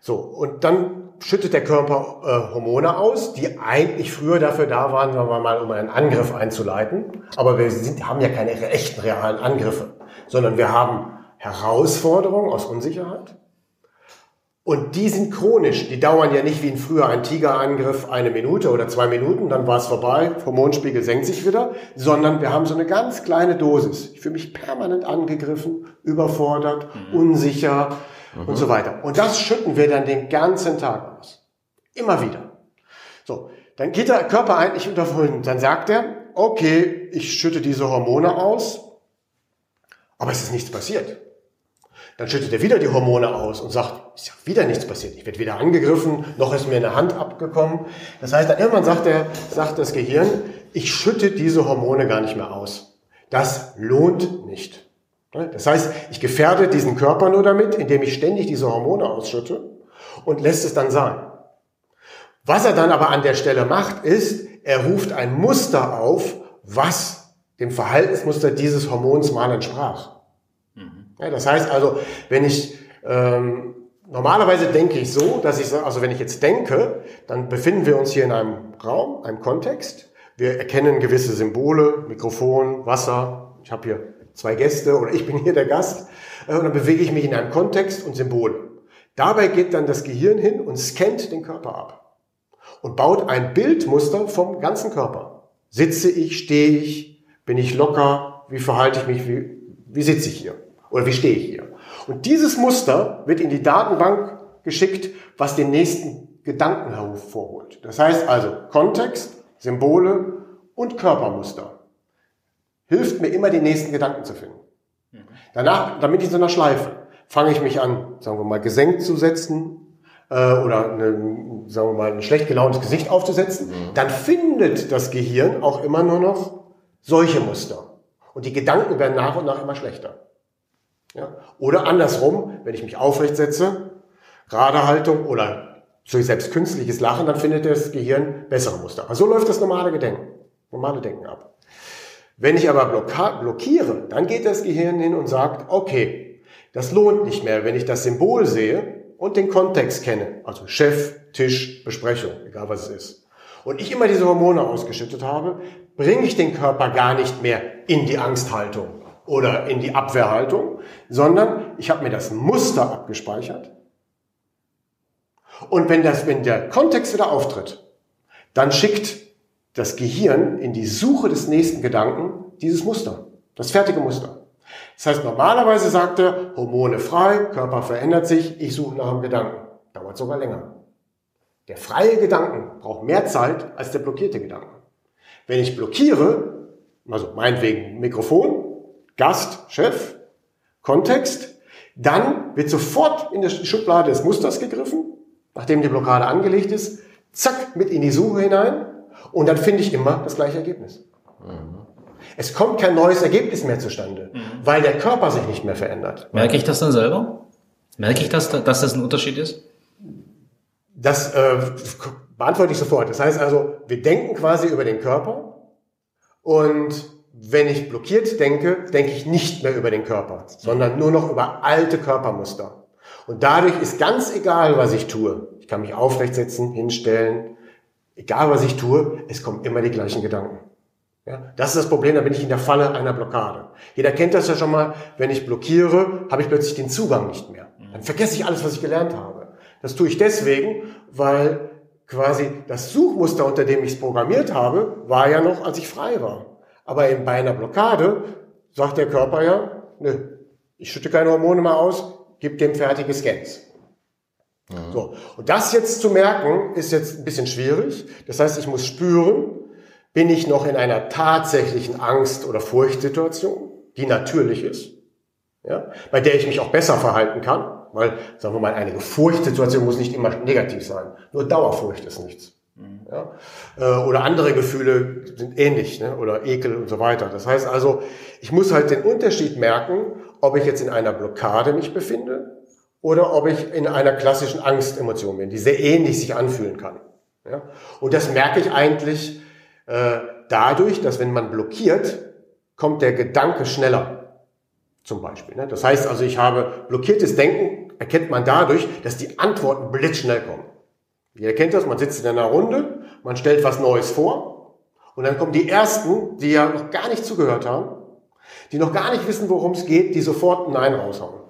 So, und dann schüttet der Körper äh, Hormone aus, die eigentlich früher dafür da waren, sagen wir mal, um einen Angriff einzuleiten. Aber wir sind, haben ja keine echten realen Angriffe, sondern wir haben Herausforderungen aus Unsicherheit. Und die sind chronisch. Die dauern ja nicht wie in früher ein Tigerangriff eine Minute oder zwei Minuten, dann war es vorbei, Hormonspiegel senkt sich wieder, sondern wir haben so eine ganz kleine Dosis. Ich fühle mich permanent angegriffen, überfordert, mhm. unsicher mhm. und so weiter. Und das schütten wir dann den ganzen Tag aus. Immer wieder. So, dann geht der Körper eigentlich unter Vollen. Dann sagt er, okay, ich schütte diese Hormone aus, aber es ist nichts passiert. Dann schüttet er wieder die Hormone aus und sagt, ist ja wieder nichts passiert. Ich werde weder angegriffen, noch ist mir eine Hand abgekommen. Das heißt, dann irgendwann sagt, er, sagt das Gehirn, ich schütte diese Hormone gar nicht mehr aus. Das lohnt nicht. Das heißt, ich gefährde diesen Körper nur damit, indem ich ständig diese Hormone ausschütte und lässt es dann sein. Was er dann aber an der Stelle macht, ist, er ruft ein Muster auf, was dem Verhaltensmuster dieses Hormons mal entsprach. Ja, das heißt also, wenn ich ähm, normalerweise denke ich so, dass ich also wenn ich jetzt denke, dann befinden wir uns hier in einem Raum, einem Kontext. Wir erkennen gewisse Symbole, Mikrofon, Wasser. Ich habe hier zwei Gäste oder ich bin hier der Gast. Äh, und dann bewege ich mich in einem Kontext und Symbole. Dabei geht dann das Gehirn hin und scannt den Körper ab und baut ein Bildmuster vom ganzen Körper. Sitze ich, stehe ich, bin ich locker, wie verhalte ich mich, wie, wie sitze ich hier? Oder wie stehe ich hier? Und dieses Muster wird in die Datenbank geschickt, was den nächsten Gedanken hervorholt. Das heißt also Kontext, Symbole und Körpermuster. Hilft mir immer, den nächsten Gedanken zu finden. Danach, damit ich so einer Schleife, fange ich mich an, sagen wir mal, gesenkt zu setzen äh, oder eine, sagen wir mal, ein schlecht gelauntes Gesicht aufzusetzen. Mhm. Dann findet das Gehirn auch immer nur noch solche Muster. Und die Gedanken werden nach und nach immer schlechter. Ja? Oder andersrum, wenn ich mich aufrecht setze, gerade Haltung oder so selbst künstliches Lachen, dann findet das Gehirn bessere Muster. Also so läuft das normale Gedenken, normale Denken ab. Wenn ich aber blockiere, dann geht das Gehirn hin und sagt, okay, das lohnt nicht mehr, wenn ich das Symbol sehe und den Kontext kenne, also Chef, Tisch, Besprechung, egal was es ist. Und ich immer diese Hormone ausgeschüttet habe, bringe ich den Körper gar nicht mehr in die Angsthaltung oder in die Abwehrhaltung, sondern ich habe mir das Muster abgespeichert. Und wenn, das, wenn der Kontext wieder auftritt, dann schickt das Gehirn in die Suche des nächsten Gedanken dieses Muster, das fertige Muster. Das heißt, normalerweise sagt er, Hormone frei, Körper verändert sich, ich suche nach einem Gedanken. Dauert sogar länger. Der freie Gedanken braucht mehr Zeit als der blockierte Gedanken. Wenn ich blockiere, also meinetwegen Mikrofon, Gast, Chef, Kontext. Dann wird sofort in die Schublade des Musters gegriffen, nachdem die Blockade angelegt ist, zack, mit in die Suche hinein und dann finde ich immer das gleiche Ergebnis. Mhm. Es kommt kein neues Ergebnis mehr zustande, mhm. weil der Körper sich nicht mehr verändert. Merke ich das dann selber? Merke ich, dass, dass das ein Unterschied ist? Das äh, beantworte ich sofort. Das heißt also, wir denken quasi über den Körper und wenn ich blockiert denke, denke ich nicht mehr über den Körper, sondern nur noch über alte Körpermuster. Und dadurch ist ganz egal, was ich tue. Ich kann mich aufrecht setzen, hinstellen. Egal, was ich tue, es kommen immer die gleichen Gedanken. Ja, das ist das Problem, da bin ich in der Falle einer Blockade. Jeder kennt das ja schon mal, wenn ich blockiere, habe ich plötzlich den Zugang nicht mehr. Dann vergesse ich alles, was ich gelernt habe. Das tue ich deswegen, weil quasi das Suchmuster, unter dem ich es programmiert habe, war ja noch, als ich frei war. Aber in, bei einer Blockade sagt der Körper ja, nö, ich schütte keine Hormone mehr aus, gib dem fertige Scans. Mhm. So. Und das jetzt zu merken, ist jetzt ein bisschen schwierig. Das heißt, ich muss spüren, bin ich noch in einer tatsächlichen Angst- oder Furchtsituation, die natürlich ist, ja, bei der ich mich auch besser verhalten kann, weil, sagen wir mal, eine Furchtsituation muss nicht immer negativ sein. Nur Dauerfurcht ist nichts. Ja? Äh, oder andere Gefühle sind ähnlich, ne? oder Ekel und so weiter. Das heißt also, ich muss halt den Unterschied merken, ob ich jetzt in einer Blockade mich befinde oder ob ich in einer klassischen Angstemotion bin, die sehr ähnlich sich anfühlen kann. Ja? Und das merke ich eigentlich äh, dadurch, dass wenn man blockiert, kommt der Gedanke schneller. Zum Beispiel. Ne? Das heißt also, ich habe blockiertes Denken, erkennt man dadurch, dass die Antworten blitzschnell kommen. Ihr kennt das, man sitzt in einer Runde, man stellt was Neues vor und dann kommen die Ersten, die ja noch gar nicht zugehört haben, die noch gar nicht wissen, worum es geht, die sofort ein Nein raushauen.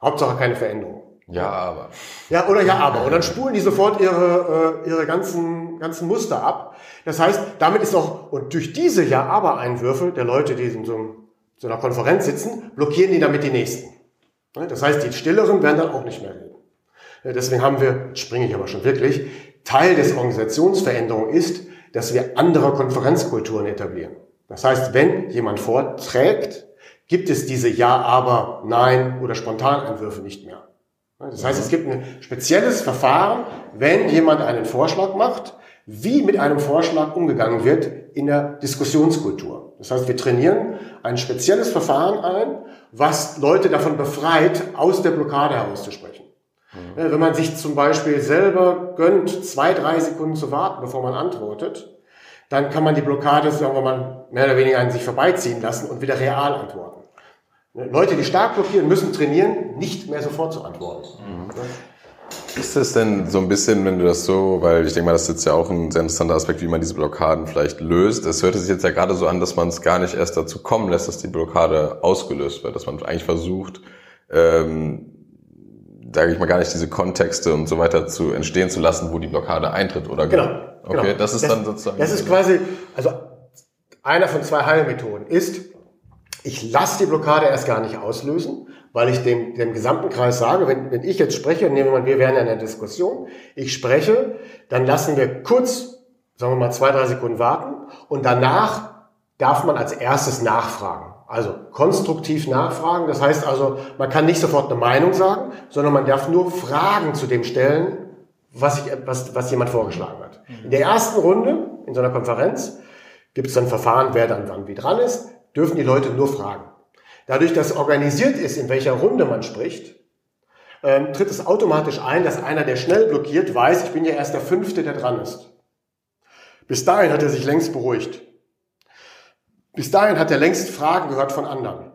Hauptsache keine Veränderung. Ja, aber. Ja, oder ja, aber. Und dann spulen die sofort ihre, äh, ihre ganzen, ganzen Muster ab. Das heißt, damit ist auch, und durch diese Ja, aber Einwürfe der Leute, die in so, einem, so einer Konferenz sitzen, blockieren die damit die nächsten. Das heißt, die Stilleren werden dann auch nicht mehr reden. Deswegen haben wir, springe ich aber schon wirklich, Teil des Organisationsveränderung ist, dass wir andere Konferenzkulturen etablieren. Das heißt, wenn jemand vorträgt, gibt es diese Ja, aber, Nein oder Spontaneinwürfe nicht mehr. Das heißt, es gibt ein spezielles Verfahren, wenn jemand einen Vorschlag macht, wie mit einem Vorschlag umgegangen wird in der Diskussionskultur. Das heißt, wir trainieren ein spezielles Verfahren ein, was Leute davon befreit, aus der Blockade herauszusprechen. Mhm. Wenn man sich zum Beispiel selber gönnt, zwei, drei Sekunden zu warten, bevor man antwortet, dann kann man die Blockade, sagen wir mal, mehr oder weniger an sich vorbeiziehen lassen und wieder real antworten. Leute, die stark blockieren, müssen trainieren, nicht mehr sofort zu antworten. Mhm. Ist es denn so ein bisschen, wenn du das so, weil ich denke mal, das ist jetzt ja auch ein sehr interessanter Aspekt, wie man diese Blockaden vielleicht löst. Es hört sich jetzt ja gerade so an, dass man es gar nicht erst dazu kommen lässt, dass die Blockade ausgelöst wird, dass man eigentlich versucht, ähm, sage ich mal, gar nicht diese Kontexte und so weiter zu entstehen zu lassen, wo die Blockade eintritt, oder? Genau. Okay, genau. das ist das, dann sozusagen. Das ist quasi, also einer von zwei Heilmethoden ist, ich lasse die Blockade erst gar nicht auslösen, weil ich dem, dem gesamten Kreis sage, wenn, wenn ich jetzt spreche, nehmen wir mal, wir wären in einer Diskussion, ich spreche, dann lassen wir kurz, sagen wir mal, zwei, drei Sekunden warten und danach darf man als erstes nachfragen. Also konstruktiv nachfragen, das heißt also, man kann nicht sofort eine Meinung sagen, sondern man darf nur Fragen zu dem stellen, was, ich, was, was jemand vorgeschlagen hat. In der ersten Runde, in so einer Konferenz, gibt es dann Verfahren, wer dann wann wie dran ist, dürfen die Leute nur fragen. Dadurch, dass organisiert ist, in welcher Runde man spricht, ähm, tritt es automatisch ein, dass einer, der schnell blockiert, weiß, ich bin ja erst der Fünfte, der dran ist. Bis dahin hat er sich längst beruhigt. Bis dahin hat er längst Fragen gehört von anderen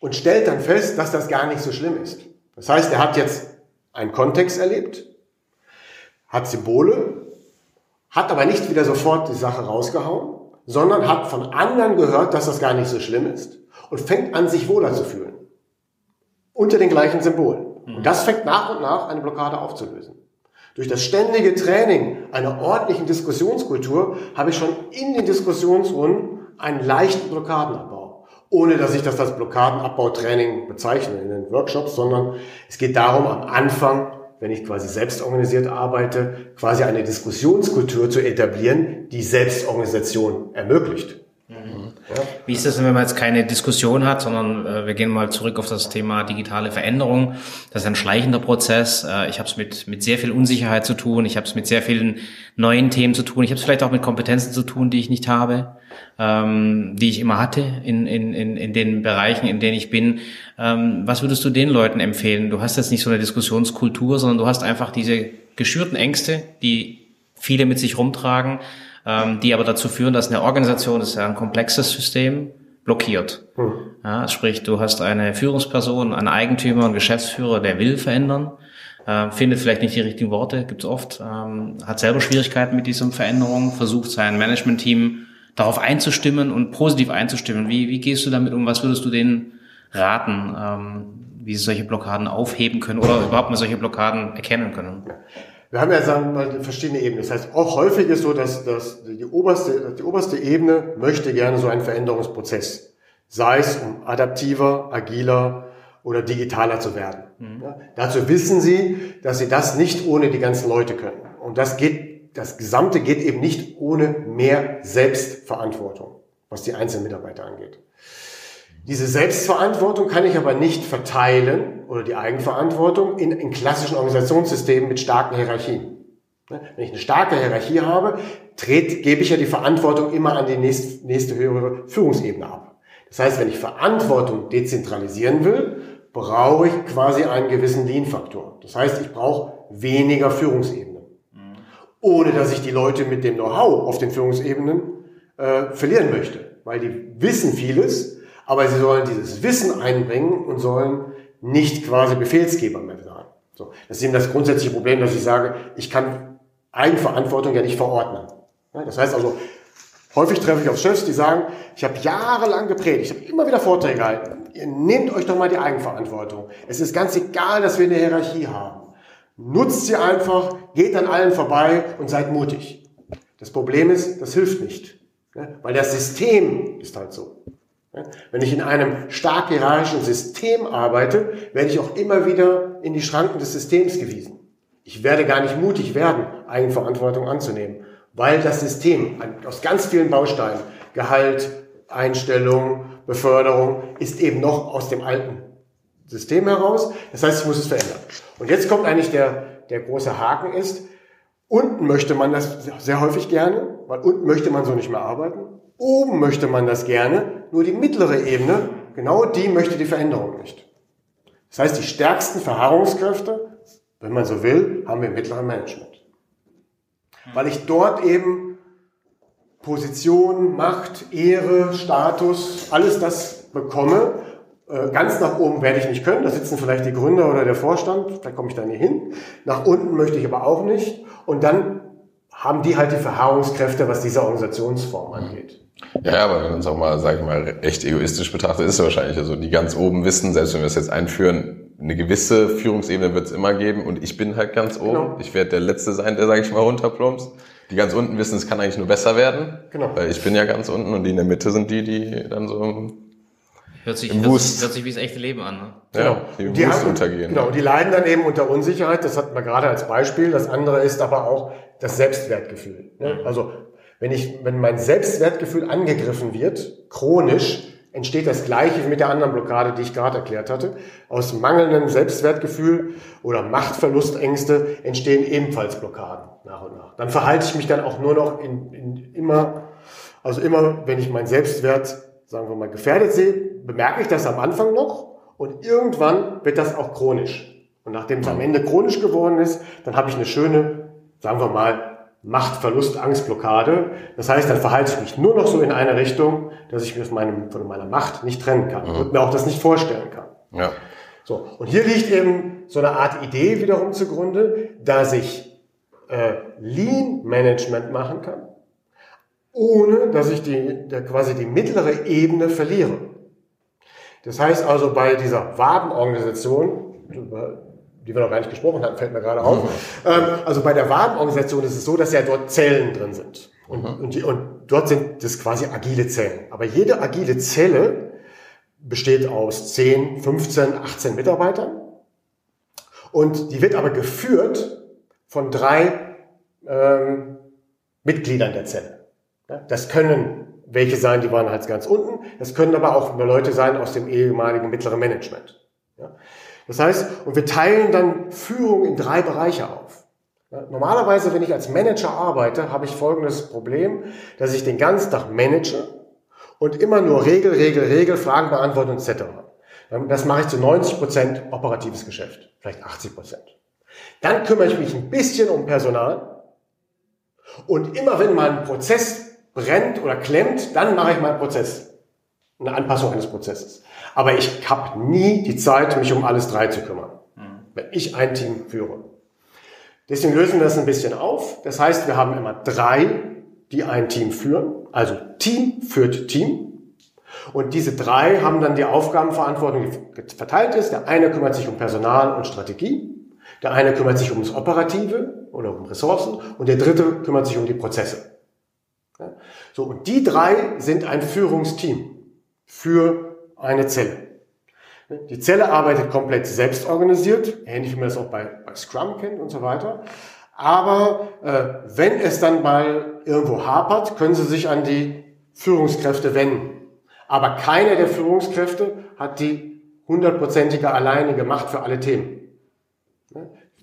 und stellt dann fest, dass das gar nicht so schlimm ist. Das heißt, er hat jetzt einen Kontext erlebt, hat Symbole, hat aber nicht wieder sofort die Sache rausgehauen, sondern hat von anderen gehört, dass das gar nicht so schlimm ist und fängt an, sich wohler zu fühlen. Unter den gleichen Symbolen. Und das fängt nach und nach eine Blockade aufzulösen. Durch das ständige Training einer ordentlichen Diskussionskultur habe ich schon in den Diskussionsrunden einen leichten Blockadenabbau. Ohne dass ich das als Blockadenabbautraining bezeichne in den Workshops, sondern es geht darum, am Anfang wenn ich quasi selbst organisiert arbeite, quasi eine Diskussionskultur zu etablieren, die Selbstorganisation ermöglicht. Mhm. Wie ist das denn, wenn man jetzt keine Diskussion hat, sondern äh, wir gehen mal zurück auf das Thema digitale Veränderung. Das ist ein schleichender Prozess. Äh, ich habe es mit, mit sehr viel Unsicherheit zu tun. Ich habe es mit sehr vielen neuen Themen zu tun. Ich habe es vielleicht auch mit Kompetenzen zu tun, die ich nicht habe, ähm, die ich immer hatte in, in, in, in den Bereichen, in denen ich bin. Ähm, was würdest du den Leuten empfehlen? Du hast jetzt nicht so eine Diskussionskultur, sondern du hast einfach diese geschürten Ängste, die viele mit sich rumtragen ähm, die aber dazu führen, dass eine Organisation, das ist ja ein komplexes System, blockiert. Hm. Ja, sprich, du hast eine Führungsperson, einen Eigentümer, einen Geschäftsführer, der will verändern, äh, findet vielleicht nicht die richtigen Worte, gibt's oft, ähm, hat selber Schwierigkeiten mit diesen Veränderungen, versucht sein Management-Team darauf einzustimmen und positiv einzustimmen. Wie, wie gehst du damit um? Was würdest du denen raten, ähm, wie sie solche Blockaden aufheben können oder überhaupt mal solche Blockaden erkennen können? Wir haben ja sagen wir mal verschiedene Ebenen. Das heißt, auch häufig ist so, dass, dass die, oberste, die oberste Ebene möchte gerne so einen Veränderungsprozess. Sei es um adaptiver, agiler oder digitaler zu werden. Mhm. Ja, dazu wissen sie, dass sie das nicht ohne die ganzen Leute können. Und das geht, das Gesamte geht eben nicht ohne mehr Selbstverantwortung, was die einzelnen Mitarbeiter angeht. Diese Selbstverantwortung kann ich aber nicht verteilen oder die Eigenverantwortung in, in klassischen Organisationssystemen mit starken Hierarchien. Ne? Wenn ich eine starke Hierarchie habe, dreht, gebe ich ja die Verantwortung immer an die nächste, nächste höhere Führungsebene ab. Das heißt, wenn ich Verantwortung dezentralisieren will, brauche ich quasi einen gewissen Lean-Faktor. Das heißt, ich brauche weniger Führungsebenen. Ohne dass ich die Leute mit dem Know-how auf den Führungsebenen äh, verlieren möchte. Weil die wissen vieles, aber sie sollen dieses Wissen einbringen und sollen nicht quasi Befehlsgeber mehr sein. So, das ist eben das grundsätzliche Problem, dass ich sage, ich kann Eigenverantwortung ja nicht verordnen. Das heißt also, häufig treffe ich auf Chefs, die sagen, ich habe jahrelang gepredigt, ich habe immer wieder Vorträge gehalten. Ihr nehmt euch doch mal die Eigenverantwortung. Es ist ganz egal, dass wir eine Hierarchie haben. Nutzt sie einfach, geht an allen vorbei und seid mutig. Das Problem ist, das hilft nicht. Weil das System ist halt so. Wenn ich in einem stark hierarchischen System arbeite, werde ich auch immer wieder in die Schranken des Systems gewiesen. Ich werde gar nicht mutig werden, Eigenverantwortung anzunehmen, weil das System aus ganz vielen Bausteinen, Gehalt, Einstellung, Beförderung, ist eben noch aus dem alten System heraus. Das heißt, ich muss es verändern. Und jetzt kommt eigentlich der, der große Haken ist, unten möchte man das sehr häufig gerne, weil unten möchte man so nicht mehr arbeiten. Oben möchte man das gerne, nur die mittlere Ebene, genau die möchte die Veränderung nicht. Das heißt, die stärksten Verharrungskräfte, wenn man so will, haben wir im mittleren Management. Weil ich dort eben Position, Macht, Ehre, Status, alles das bekomme. Äh, ganz nach oben werde ich nicht können, da sitzen vielleicht die Gründer oder der Vorstand, da komme ich dann nicht hin. Nach unten möchte ich aber auch nicht. Und dann haben die halt die Verharrungskräfte, was diese Organisationsform angeht. Ja, aber wenn man es auch mal, sage ich mal, echt egoistisch betrachtet, ist es wahrscheinlich so. Die ganz oben wissen, selbst wenn wir es jetzt einführen, eine gewisse Führungsebene wird es immer geben und ich bin halt ganz oben. Genau. Ich werde der Letzte sein, der, sage ich mal, runterplumpst. Die ganz unten wissen, es kann eigentlich nur besser werden. Genau. Weil ich bin ja ganz unten und die in der Mitte sind die, die dann so Hört sich, hört sich, hört sich wie das echte Leben an. Ne? Genau. die, die haben, untergehen. Genau, die leiden dann eben unter Unsicherheit. Das hatten wir gerade als Beispiel. Das andere ist aber auch das Selbstwertgefühl. Ne? Mhm. Also wenn ich, wenn mein Selbstwertgefühl angegriffen wird, chronisch, entsteht das Gleiche wie mit der anderen Blockade, die ich gerade erklärt hatte. Aus mangelndem Selbstwertgefühl oder Machtverlustängste entstehen ebenfalls Blockaden nach und nach. Dann verhalte ich mich dann auch nur noch in, in immer, also immer, wenn ich meinen Selbstwert, sagen wir mal, gefährdet sehe, bemerke ich das am Anfang noch und irgendwann wird das auch chronisch. Und nachdem es am Ende chronisch geworden ist, dann habe ich eine schöne, sagen wir mal, Machtverlust, Angstblockade. Das heißt, dann verhalte ich mich nur noch so in eine Richtung, dass ich mich von, meinem, von meiner Macht nicht trennen kann mhm. und mir auch das nicht vorstellen kann. Ja. So. Und hier liegt eben so eine Art Idee wiederum zugrunde, dass ich äh, Lean Management machen kann, ohne dass ich die, der, quasi die mittlere Ebene verliere. Das heißt also bei dieser Wabenorganisation, die wir noch gar nicht gesprochen hatten, fällt mir gerade auf. Mhm. Ähm, also bei der Warenorganisation ist es so, dass ja dort Zellen drin sind. Und, mhm. und, die, und dort sind das quasi agile Zellen. Aber jede agile Zelle besteht aus 10, 15, 18 Mitarbeitern. Und die wird aber geführt von drei ähm, Mitgliedern der Zelle. Das können welche sein, die waren halt ganz unten. Das können aber auch Leute sein aus dem ehemaligen mittleren Management. Das heißt, und wir teilen dann Führung in drei Bereiche auf. Normalerweise, wenn ich als Manager arbeite, habe ich folgendes Problem, dass ich den ganzen Tag manage und immer nur Regel, Regel, Regel, Fragen beantworte etc. Das mache ich zu 90 Prozent operatives Geschäft, vielleicht 80 Prozent. Dann kümmere ich mich ein bisschen um Personal und immer wenn mein Prozess brennt oder klemmt, dann mache ich meinen Prozess, eine Anpassung eines Prozesses. Aber ich habe nie die Zeit, mich um alles drei zu kümmern, mhm. wenn ich ein Team führe. Deswegen lösen wir das ein bisschen auf. Das heißt, wir haben immer drei, die ein Team führen. Also Team führt Team. Und diese drei haben dann die Aufgabenverantwortung, die verteilt ist. Der eine kümmert sich um Personal und Strategie. Der eine kümmert sich ums Operative oder um Ressourcen. Und der dritte kümmert sich um die Prozesse. So, und die drei sind ein Führungsteam für eine Zelle. Die Zelle arbeitet komplett selbstorganisiert, ähnlich wie man das auch bei, bei Scrum kennt und so weiter. Aber äh, wenn es dann mal irgendwo hapert, können Sie sich an die Führungskräfte wenden. Aber keiner der Führungskräfte hat die hundertprozentige alleinige Macht für alle Themen.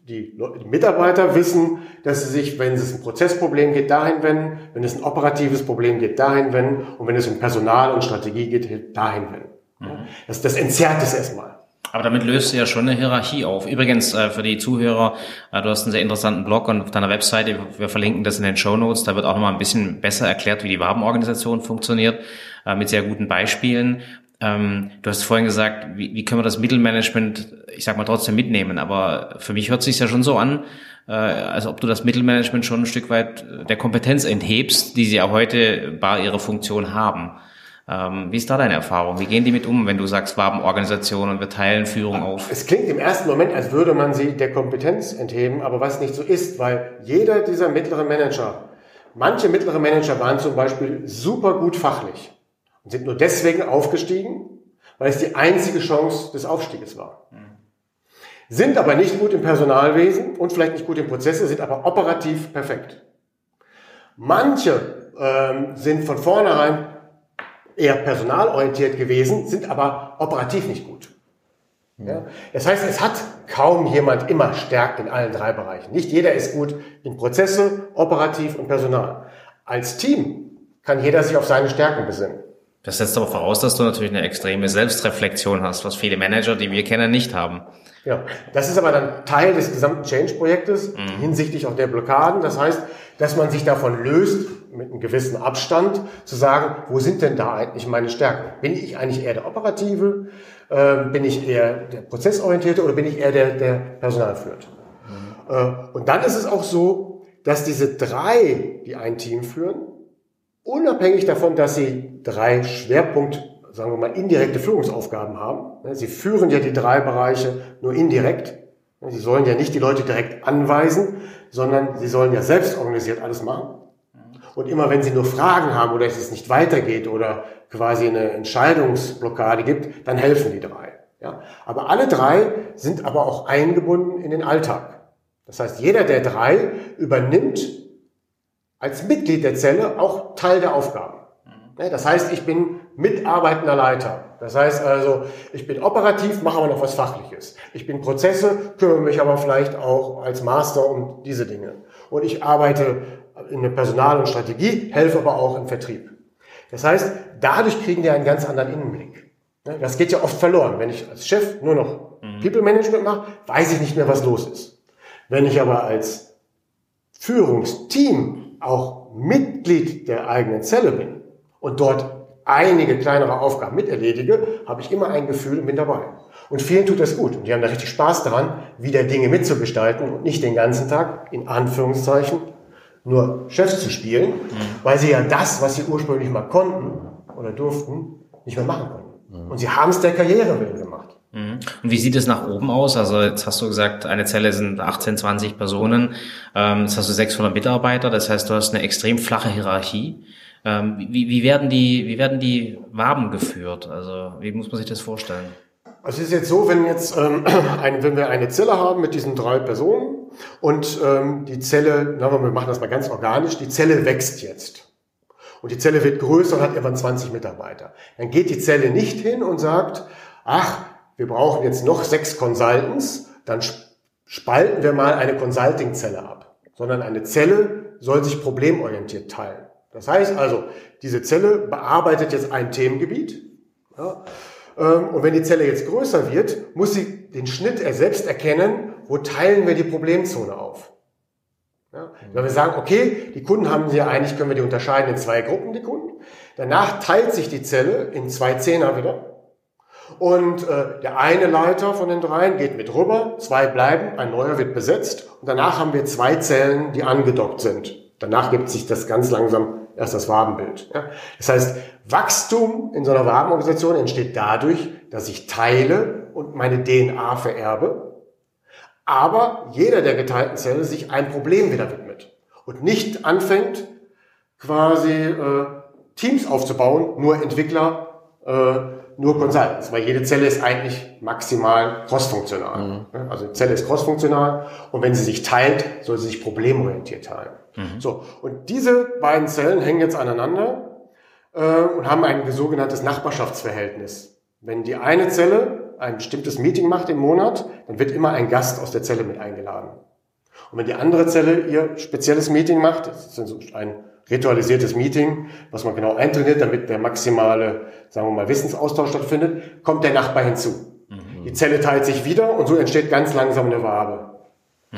Die Mitarbeiter wissen, dass sie sich, wenn es ein Prozessproblem geht, dahin wenden, wenn es ein operatives Problem geht, dahin wenden und wenn es um Personal und Strategie geht, dahin wenden. Mhm. Das, das entzerrt es erstmal. Aber damit löst du ja schon eine Hierarchie auf. Übrigens, äh, für die Zuhörer, äh, du hast einen sehr interessanten Blog und auf deiner Webseite, wir verlinken das in den Show Notes, da wird auch nochmal ein bisschen besser erklärt, wie die Wabenorganisation funktioniert, äh, mit sehr guten Beispielen. Ähm, du hast vorhin gesagt, wie, wie können wir das Mittelmanagement, ich sag mal, trotzdem mitnehmen. Aber für mich hört sich ja schon so an, äh, als ob du das Mittelmanagement schon ein Stück weit der Kompetenz enthebst, die sie ja heute bei ihrer Funktion haben. Ähm, wie ist da deine Erfahrung? Wie gehen die mit um, wenn du sagst, Wabenorganisation und wir teilen Führung auf? Es klingt im ersten Moment, als würde man sie der Kompetenz entheben, aber was nicht so ist, weil jeder dieser mittleren Manager, manche mittlere Manager waren zum Beispiel super gut fachlich und sind nur deswegen aufgestiegen, weil es die einzige Chance des Aufstieges war. Sind aber nicht gut im Personalwesen und vielleicht nicht gut im Prozesse, sind aber operativ perfekt. Manche ähm, sind von vornherein eher personalorientiert gewesen, sind aber operativ nicht gut. Ja? Das heißt, es hat kaum jemand immer Stärken in allen drei Bereichen. Nicht jeder ist gut in Prozesse, operativ und Personal. Als Team kann jeder sich auf seine Stärken besinnen. Das setzt aber voraus, dass du natürlich eine extreme Selbstreflexion hast, was viele Manager, die wir kennen, nicht haben. Ja, das ist aber dann Teil des gesamten Change-Projektes mhm. hinsichtlich auch der Blockaden. Das heißt, dass man sich davon löst, mit einem gewissen Abstand zu sagen, wo sind denn da eigentlich meine Stärken? Bin ich eigentlich eher der Operative? Äh, bin ich eher der Prozessorientierte oder bin ich eher der, der Personal führt? Mhm. Äh, und dann ist es auch so, dass diese drei, die ein Team führen, unabhängig davon, dass sie drei Schwerpunkt, sagen wir mal, indirekte Führungsaufgaben haben. Sie führen ja die drei Bereiche nur indirekt. Sie sollen ja nicht die Leute direkt anweisen, sondern sie sollen ja selbst organisiert alles machen. Und immer wenn sie nur Fragen haben oder es nicht weitergeht oder quasi eine Entscheidungsblockade gibt, dann helfen die drei. Ja? Aber alle drei sind aber auch eingebunden in den Alltag. Das heißt, jeder der drei übernimmt als Mitglied der Zelle auch Teil der Aufgaben. Mhm. Das heißt, ich bin mitarbeitender Leiter. Das heißt also, ich bin operativ, mache aber noch was Fachliches. Ich bin Prozesse, kümmere mich aber vielleicht auch als Master um diese Dinge. Und ich arbeite in der Personal- und Strategie, helfe aber auch im Vertrieb. Das heißt, dadurch kriegen die einen ganz anderen Innenblick. Das geht ja oft verloren. Wenn ich als Chef nur noch mhm. People Management mache, weiß ich nicht mehr, was los ist. Wenn ich aber als Führungsteam auch Mitglied der eigenen Zelle bin und dort einige kleinere Aufgaben miterledige, habe ich immer ein Gefühl und bin dabei. Und vielen tut das gut. Und die haben da richtig Spaß daran, wieder Dinge mitzugestalten und nicht den ganzen Tag, in Anführungszeichen, nur Chefs zu spielen, mhm. weil sie ja das, was sie ursprünglich mal konnten oder durften, nicht mehr machen konnten. Mhm. Und sie haben es der Karriere willen gemacht. Mhm. Und wie sieht es nach oben aus? Also jetzt hast du gesagt, eine Zelle sind 18, 20 Personen, ähm, jetzt hast du 600 Mitarbeiter, das heißt, du hast eine extrem flache Hierarchie. Ähm, wie, wie, werden die, wie werden die Waben geführt? Also wie muss man sich das vorstellen? Also es ist jetzt so, wenn jetzt ähm, ein, wenn wir eine Zelle haben mit diesen drei Personen und ähm, die Zelle, na, wir machen das mal ganz organisch, die Zelle wächst jetzt. Und die Zelle wird größer und hat irgendwann 20 Mitarbeiter. Dann geht die Zelle nicht hin und sagt, ach, wir brauchen jetzt noch sechs Consultants, dann spalten wir mal eine Consulting-Zelle ab. Sondern eine Zelle soll sich problemorientiert teilen. Das heißt also, diese Zelle bearbeitet jetzt ein Themengebiet. Ja, ähm, und wenn die Zelle jetzt größer wird, muss sie den Schnitt er selbst erkennen, wo teilen wir die Problemzone auf. Ja, wenn wir sagen, okay, die Kunden haben ja eigentlich, können wir die unterscheiden in zwei Gruppen, die Kunden. Danach teilt sich die Zelle in zwei Zehner wieder. Und äh, der eine Leiter von den dreien geht mit rüber, zwei bleiben, ein neuer wird besetzt und danach haben wir zwei Zellen, die angedockt sind. Danach gibt sich das ganz langsam erst das Wabenbild. Ja? Das heißt, Wachstum in so einer Wabenorganisation entsteht dadurch, dass ich teile und meine DNA vererbe, aber jeder der geteilten Zelle sich ein Problem wieder widmet und nicht anfängt, quasi äh, Teams aufzubauen, nur Entwickler, äh, nur Consultants, weil jede Zelle ist eigentlich maximal crossfunktional. Mhm. Also die Zelle ist crossfunktional und wenn sie sich teilt, soll sie sich problemorientiert teilen. Mhm. So, und diese beiden Zellen hängen jetzt aneinander äh, und haben ein sogenanntes Nachbarschaftsverhältnis. Wenn die eine Zelle ein bestimmtes Meeting macht im Monat, dann wird immer ein Gast aus der Zelle mit eingeladen. Und wenn die andere Zelle ihr spezielles Meeting macht, das ist ein ritualisiertes Meeting, was man genau eintrainiert, damit der maximale, sagen wir mal, Wissensaustausch stattfindet, kommt der Nachbar hinzu. Mhm. Die Zelle teilt sich wieder und so entsteht ganz langsam eine Wabe.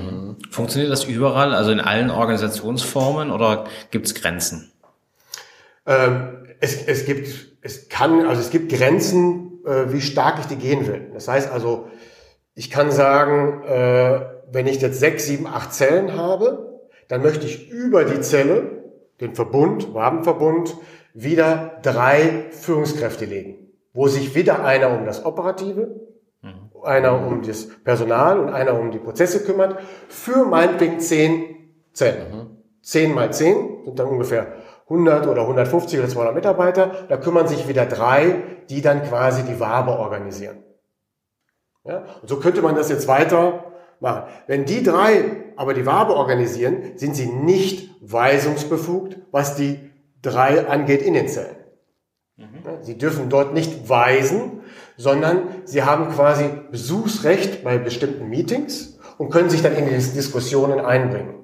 Mhm. Funktioniert das überall, also in allen Organisationsformen oder gibt es Grenzen? Ähm, es, es gibt, es kann, also es gibt Grenzen, äh, wie stark ich die gehen will. Das heißt also, ich kann sagen, äh, wenn ich jetzt sechs, sieben, acht Zellen habe, dann möchte ich über die Zelle, den Verbund, Wabenverbund, wieder drei Führungskräfte legen, wo sich wieder einer um das Operative. Einer um das Personal und einer um die Prozesse kümmert, für meinetwegen zehn Zellen. Mhm. Zehn mal zehn sind dann ungefähr 100 oder 150 oder 200 Mitarbeiter. Da kümmern sich wieder drei, die dann quasi die Wabe organisieren. Ja? Und so könnte man das jetzt weiter machen. Wenn die drei aber die Wabe organisieren, sind sie nicht weisungsbefugt, was die drei angeht in den Zellen. Mhm. Sie dürfen dort nicht weisen, sondern sie haben quasi Besuchsrecht bei bestimmten Meetings und können sich dann in die Diskussionen einbringen.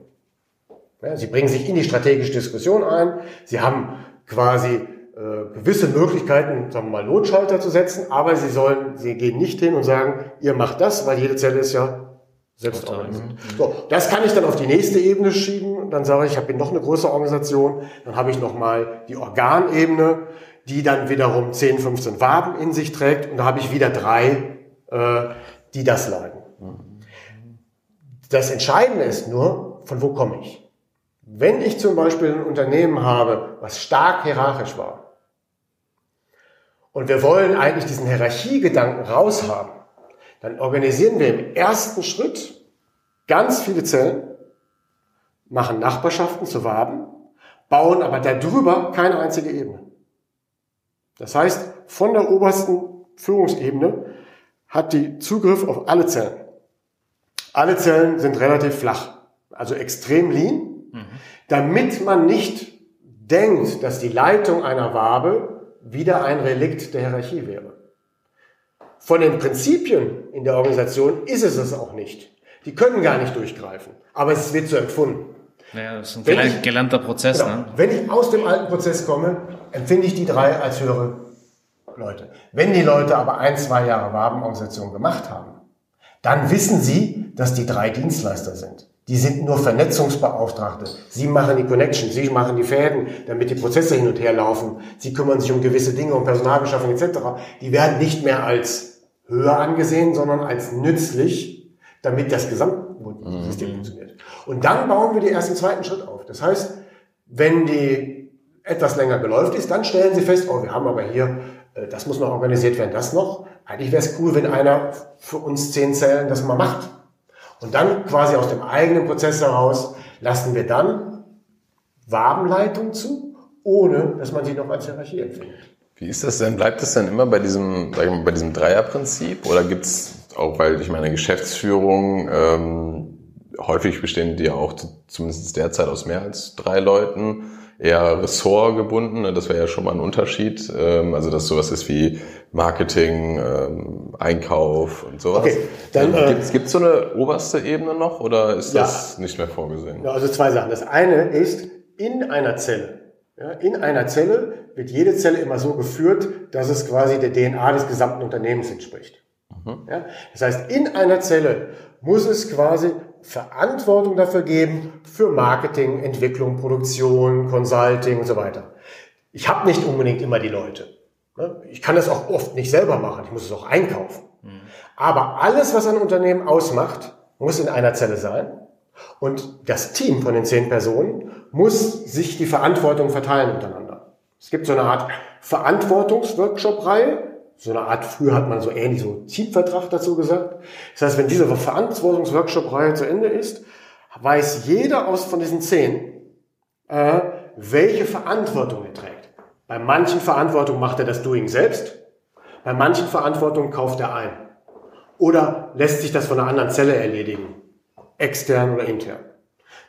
Ja, sie bringen sich in die strategische Diskussion ein. Sie haben quasi äh, gewisse Möglichkeiten, sagen wir mal, Notschalter zu setzen, aber sie sollen, sie gehen nicht hin und sagen, ihr macht das, weil jede Zelle ist ja selbst organisiert. So, das kann ich dann auf die nächste Ebene schieben. Dann sage ich, ich habe noch eine größere Organisation. Dann habe ich nochmal die Organebene, die dann wiederum 10, 15 Waben in sich trägt. Und da habe ich wieder drei, äh, die das leiden. Das Entscheidende ist nur, von wo komme ich? Wenn ich zum Beispiel ein Unternehmen habe, was stark hierarchisch war, und wir wollen eigentlich diesen Hierarchiegedanken raushaben, dann organisieren wir im ersten Schritt ganz viele Zellen, machen Nachbarschaften zu Waben, bauen aber darüber keine einzige Ebene. Das heißt, von der obersten Führungsebene hat die Zugriff auf alle Zellen. Alle Zellen sind relativ flach, also extrem lean damit man nicht denkt, dass die Leitung einer Wabe wieder ein Relikt der Hierarchie wäre. Von den Prinzipien in der Organisation ist es es auch nicht. Die können gar nicht durchgreifen, aber es wird so empfunden. Naja, das ist ein wenn gelernter Prozess. Genau, ne? Wenn ich aus dem alten Prozess komme, empfinde ich die drei als höhere Leute. Wenn die Leute aber ein, zwei Jahre Wabenorganisation gemacht haben, dann wissen sie, dass die drei Dienstleister sind. Die sind nur Vernetzungsbeauftragte. Sie machen die Connection, sie machen die Fäden, damit die Prozesse hin und her laufen. Sie kümmern sich um gewisse Dinge, um Personalbeschaffung etc. Die werden nicht mehr als höher angesehen, sondern als nützlich, damit das Gesamtsystem mhm. funktioniert. Und dann bauen wir die ersten zweiten Schritt auf. Das heißt, wenn die etwas länger geläuft ist, dann stellen sie fest, oh, wir haben aber hier, äh, das muss noch organisiert werden, das noch. Eigentlich wäre es cool, wenn einer für uns zehn Zellen das mal macht. Und dann quasi aus dem eigenen Prozess heraus lassen wir dann Wabenleitung zu, ohne dass man sie noch als Hierarchie empfindet. Wie ist das denn? Bleibt es denn immer bei diesem, sag ich mal, bei diesem Dreierprinzip? Oder gibt es auch, weil ich meine Geschäftsführung, ähm, häufig bestehen die ja auch zumindest derzeit aus mehr als drei Leuten eher ressortgebunden. Ne? Das wäre ja schon mal ein Unterschied. Ähm, also dass sowas ist wie Marketing, ähm, Einkauf und sowas. Okay, dann ähm, äh, gibt es so eine oberste Ebene noch oder ist das nicht mehr vorgesehen? Ja, also zwei Sachen. Das eine ist in einer Zelle. Ja, in einer Zelle wird jede Zelle immer so geführt, dass es quasi der DNA des gesamten Unternehmens entspricht. Mhm. Ja, das heißt, in einer Zelle muss es quasi Verantwortung dafür geben für Marketing, Entwicklung, Produktion, Consulting und so weiter. Ich habe nicht unbedingt immer die Leute. Ne? Ich kann das auch oft nicht selber machen. Ich muss es auch einkaufen. Aber alles, was ein Unternehmen ausmacht, muss in einer Zelle sein. Und das Team von den zehn Personen muss sich die Verantwortung verteilen untereinander. Es gibt so eine Art Verantwortungsworkshop-Reihe, so eine Art, früher hat man so ähnlich so Teamvertrag dazu gesagt. Das heißt, wenn diese Verantwortungsworkshop-Reihe zu Ende ist, weiß jeder aus von diesen zehn, äh, welche Verantwortung er trägt. Bei manchen Verantwortungen macht er das Doing selbst, bei manchen Verantwortungen kauft er ein. Oder lässt sich das von einer anderen Zelle erledigen, extern oder intern.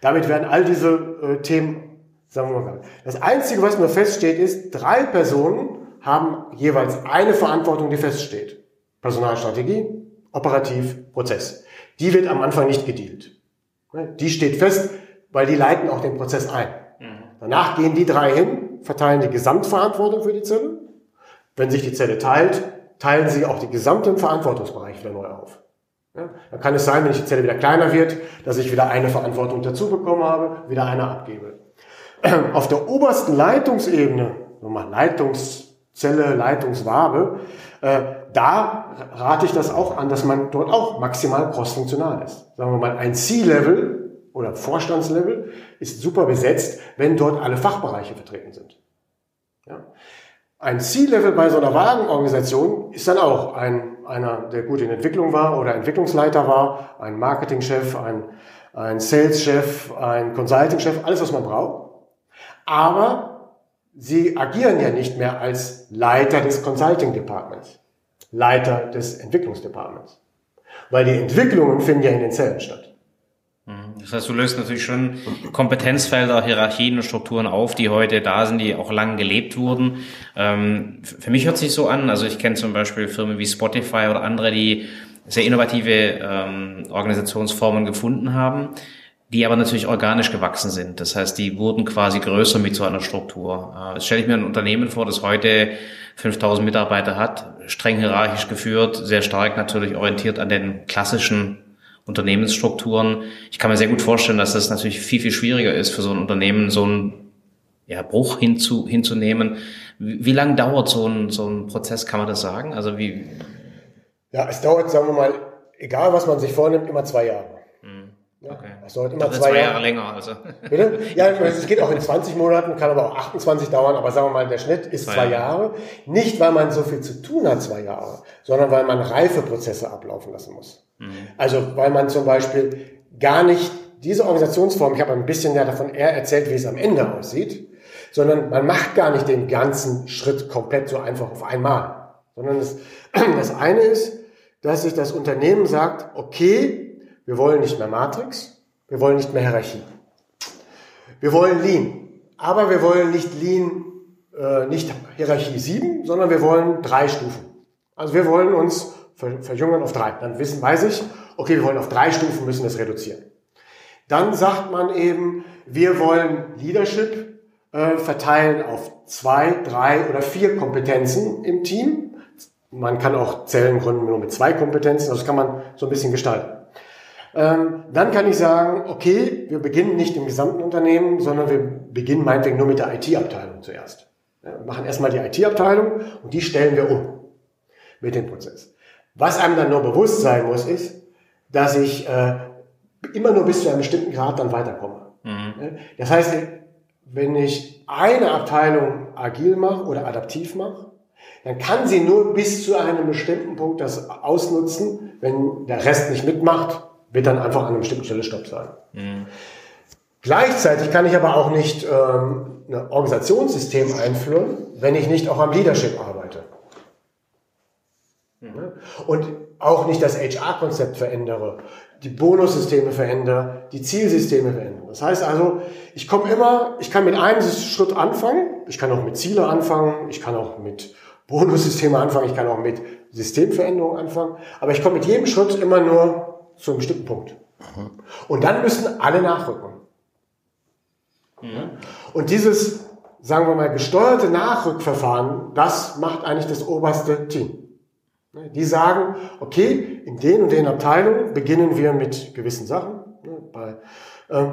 Damit werden all diese äh, Themen, sagen wir mal, das Einzige, was nur feststeht, ist, drei Personen haben jeweils eine Verantwortung, die feststeht. Personalstrategie, operativ, Prozess. Die wird am Anfang nicht gedealt. Die steht fest, weil die leiten auch den Prozess ein. Mhm. Danach gehen die drei hin, verteilen die Gesamtverantwortung für die Zelle. Wenn sich die Zelle teilt, teilen sie auch die gesamten Verantwortungsbereich wieder neu auf. Ja, dann kann es sein, wenn die Zelle wieder kleiner wird, dass ich wieder eine Verantwortung dazu bekommen habe, wieder eine abgebe. Auf der obersten Leitungsebene mal Leitungszelle, Leitungswabe, äh, da rate ich das auch an, dass man dort auch maximal crossfunktional ist. Sagen wir mal, ein C-Level oder Vorstandslevel ist super besetzt, wenn dort alle Fachbereiche vertreten sind. Ja. Ein C-Level bei so einer Wagenorganisation ist dann auch ein, einer, der gut in Entwicklung war oder Entwicklungsleiter war, ein Marketingchef, ein, ein Sales-Chef, ein Consulting-Chef, alles, was man braucht. Aber sie agieren ja nicht mehr als Leiter des Consulting-Departments, Leiter des Entwicklungsdepartments. Weil die Entwicklungen finden ja in den Zellen statt. Mhm. Das heißt, du löst natürlich schon Kompetenzfelder, Hierarchien und Strukturen auf, die heute da sind, die auch lang gelebt wurden. Ähm, für mich hört sich so an, also ich kenne zum Beispiel Firmen wie Spotify oder andere, die sehr innovative ähm, Organisationsformen gefunden haben, die aber natürlich organisch gewachsen sind. Das heißt, die wurden quasi größer mit so einer Struktur. Äh, jetzt stelle ich mir ein Unternehmen vor, das heute 5000 Mitarbeiter hat, streng hierarchisch geführt, sehr stark natürlich orientiert an den klassischen Unternehmensstrukturen. Ich kann mir sehr gut vorstellen, dass das natürlich viel, viel schwieriger ist für so ein Unternehmen, so einen ja, Bruch hinzu, hinzunehmen. Wie, wie lange dauert so ein, so ein Prozess, kann man das sagen? Also wie? Ja, es dauert, sagen wir mal, egal was man sich vornimmt, immer zwei Jahre. Okay. Es dauert immer zwei, zwei zwei Jahre. Jahre länger. Also. Bitte? Ja, es geht auch in 20 Monaten, kann aber auch 28 dauern, aber sagen wir mal, der Schnitt ist zwei, Zwei Jahre. Nicht, weil man so viel zu tun hat, zwei Jahre, sondern weil man Reifeprozesse ablaufen lassen muss. Also, weil man zum Beispiel gar nicht diese Organisationsform, ich habe ein bisschen ja davon eher erzählt, wie es am Ende aussieht, sondern man macht gar nicht den ganzen Schritt komplett so einfach auf einmal, sondern das, das eine ist, dass sich das Unternehmen sagt, okay, wir wollen nicht mehr Matrix, wir wollen nicht mehr Hierarchie. Wir wollen Lean, aber wir wollen nicht Lean, äh, nicht Hierarchie 7, sondern wir wollen drei Stufen. Also wir wollen uns ver verjüngen auf drei. Dann wissen, weiß ich, okay, wir wollen auf drei Stufen, müssen das reduzieren. Dann sagt man eben, wir wollen Leadership äh, verteilen auf zwei, drei oder vier Kompetenzen im Team. Man kann auch Zellen gründen nur mit zwei Kompetenzen, das kann man so ein bisschen gestalten. Ähm, dann kann ich sagen, okay, wir beginnen nicht im gesamten Unternehmen, sondern wir beginnen meinetwegen nur mit der IT-Abteilung zuerst. Wir machen erstmal die IT-Abteilung und die stellen wir um mit dem Prozess. Was einem dann nur bewusst sein muss, ist, dass ich äh, immer nur bis zu einem bestimmten Grad dann weiterkomme. Mhm. Das heißt, wenn ich eine Abteilung agil mache oder adaptiv mache, dann kann sie nur bis zu einem bestimmten Punkt das ausnutzen. Wenn der Rest nicht mitmacht, wird dann einfach an einer bestimmten Stelle Stopp sein. Mhm. Gleichzeitig kann ich aber auch nicht ähm, ein Organisationssystem einführen, wenn ich nicht auch am Leadership arbeite. Mhm. Und auch nicht das HR-Konzept verändere, die Bonussysteme verändere, die Zielsysteme verändere. Das heißt also, ich komme immer, ich kann mit einem Schritt anfangen, ich kann auch mit Ziele anfangen, ich kann auch mit Bonussysteme anfangen, ich kann auch mit Systemveränderungen anfangen, aber ich komme mit jedem Schritt immer nur zu einem bestimmten Punkt. Und dann müssen alle nachrücken. Und dieses, sagen wir mal, gesteuerte Nachrückverfahren, das macht eigentlich das oberste Team. Die sagen, okay, in den und den Abteilungen beginnen wir mit gewissen Sachen, bei, äh,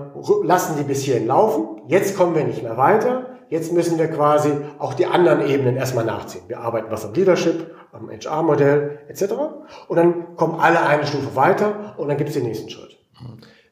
lassen die bis hierhin laufen, jetzt kommen wir nicht mehr weiter, jetzt müssen wir quasi auch die anderen Ebenen erstmal nachziehen. Wir arbeiten was am Leadership, am HR-Modell etc. Und dann kommen alle eine Stufe weiter und dann gibt es den nächsten Schritt.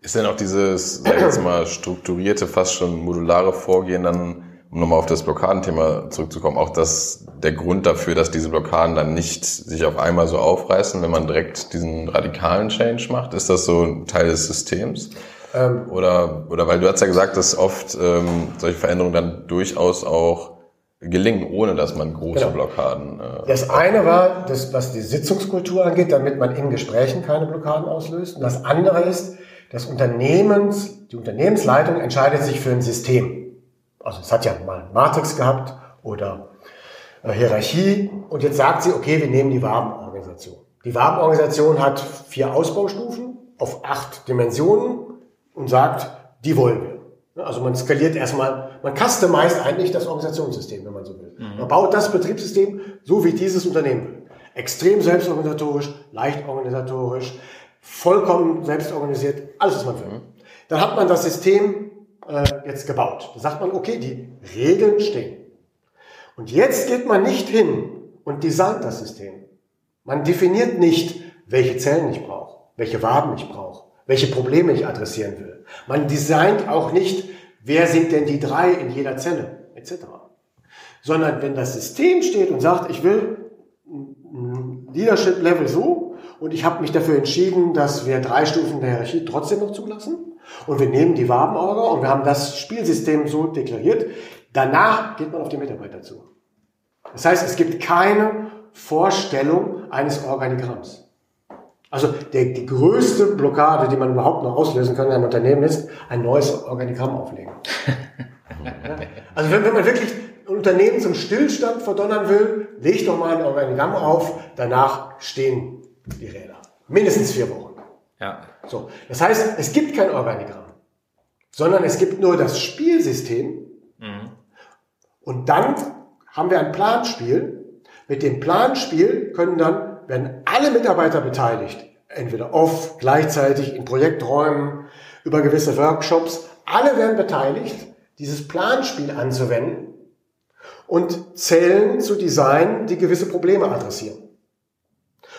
Ist denn auch dieses, sag ich jetzt mal, strukturierte, fast schon modulare Vorgehen dann um nochmal auf das Blockadenthema zurückzukommen, auch das der Grund dafür, dass diese Blockaden dann nicht sich auf einmal so aufreißen, wenn man direkt diesen radikalen Change macht? Ist das so ein Teil des Systems? Ähm, oder, oder weil du hast ja gesagt, dass oft ähm, solche Veränderungen dann durchaus auch gelingen, ohne dass man große genau. Blockaden. Äh, das eine war, das, was die Sitzungskultur angeht, damit man in Gesprächen keine Blockaden auslöst. Und das andere ist, das Unternehmens, die Unternehmensleitung entscheidet sich für ein System. Also es hat ja mal Matrix gehabt oder äh, Hierarchie und jetzt sagt sie, okay, wir nehmen die Wabenorganisation. Die Wabenorganisation hat vier Ausbaustufen auf acht Dimensionen und sagt, die wollen wir. Also man skaliert erstmal, man customized eigentlich das Organisationssystem, wenn man so will. Mhm. Man baut das Betriebssystem so, wie dieses Unternehmen will. Extrem selbstorganisatorisch, leicht organisatorisch, vollkommen selbstorganisiert, alles, was man will. Mhm. Dann hat man das System äh, jetzt gebaut. Da sagt man, okay, die Regeln stehen. Und jetzt geht man nicht hin und designt das System. Man definiert nicht, welche Zellen ich brauche, welche Waben ich brauche, welche Probleme ich adressieren will. Man designt auch nicht, wer sind denn die drei in jeder Zelle, etc. Sondern wenn das System steht und sagt, ich will Leadership Level so und ich habe mich dafür entschieden, dass wir drei Stufen der Hierarchie trotzdem noch zulassen und wir nehmen die Wabenorga und wir haben das Spielsystem so deklariert, danach geht man auf die Mitarbeiter zu. Das heißt, es gibt keine Vorstellung eines Organigramms. Also der, die größte Blockade, die man überhaupt noch auslösen kann in einem Unternehmen, ist ein neues Organigramm auflegen. also wenn, wenn man wirklich ein Unternehmen zum Stillstand verdonnern will, leg doch mal ein Organigramm auf, danach stehen die Räder. Mindestens vier Wochen. Ja. So. Das heißt, es gibt kein Organigramm, sondern es gibt nur das Spielsystem. Mhm. Und dann haben wir ein Planspiel. Mit dem Planspiel können dann werden alle Mitarbeiter beteiligt, entweder off, gleichzeitig in Projekträumen, über gewisse Workshops. Alle werden beteiligt, dieses Planspiel anzuwenden und Zellen zu designen, die gewisse Probleme adressieren.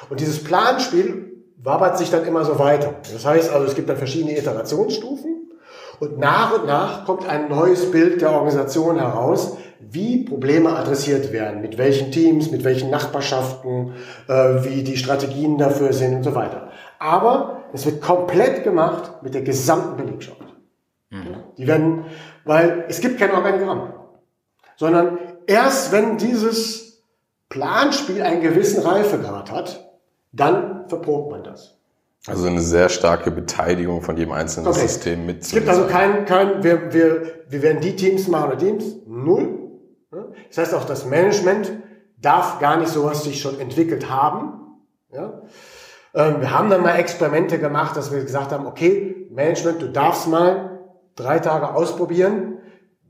Und dieses Planspiel wabert sich dann immer so weiter. Das heißt also, es gibt dann verschiedene Iterationsstufen und nach und nach kommt ein neues Bild der Organisation heraus, wie Probleme adressiert werden, mit welchen Teams, mit welchen Nachbarschaften, äh, wie die Strategien dafür sind und so weiter. Aber es wird komplett gemacht mit der gesamten Belegschaft. Mhm. Die werden, weil es gibt kein Organigramm, sondern erst wenn dieses Planspiel einen gewissen Reifegrad hat, dann verprobt man das. Also eine sehr starke Beteiligung von jedem einzelnen okay. System mit. Es gibt also kein, kein wir, wir, wir werden die Teams machen oder Teams, null. Das heißt auch, das Management darf gar nicht sowas sich schon entwickelt haben. Ja? Ähm, wir haben dann mal Experimente gemacht, dass wir gesagt haben, okay, Management, du darfst mal drei Tage ausprobieren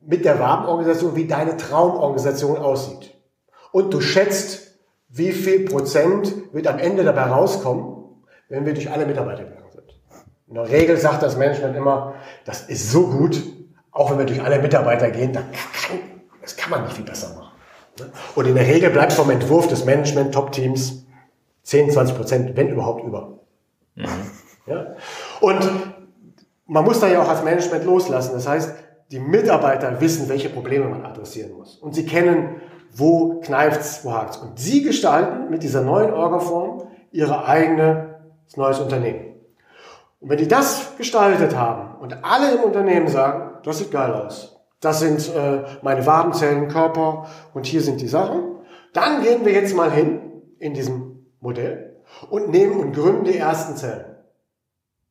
mit der Wabenorganisation, wie deine Traumorganisation aussieht. Und du schätzt, wie viel Prozent wird am Ende dabei rauskommen, wenn wir durch alle Mitarbeiter gegangen sind. In der Regel sagt das Management immer, das ist so gut, auch wenn wir durch alle Mitarbeiter gehen, dann kann, das kann man nicht viel besser machen. Und in der Regel bleibt vom Entwurf des Management Top-Teams 10, 20 Prozent, wenn überhaupt über. Mhm. Ja? Und man muss da ja auch als Management loslassen. Das heißt, die Mitarbeiter wissen, welche Probleme man adressieren muss. Und sie kennen, wo kneift's, wo hakt's. Und sie gestalten mit dieser neuen Orgaform ihre eigene neues Unternehmen. Und wenn die das gestaltet haben und alle im Unternehmen sagen, das sieht geil aus, das sind äh, meine Wabenzellen, Körper und hier sind die Sachen. Dann gehen wir jetzt mal hin in diesem Modell und nehmen und gründen die ersten Zellen.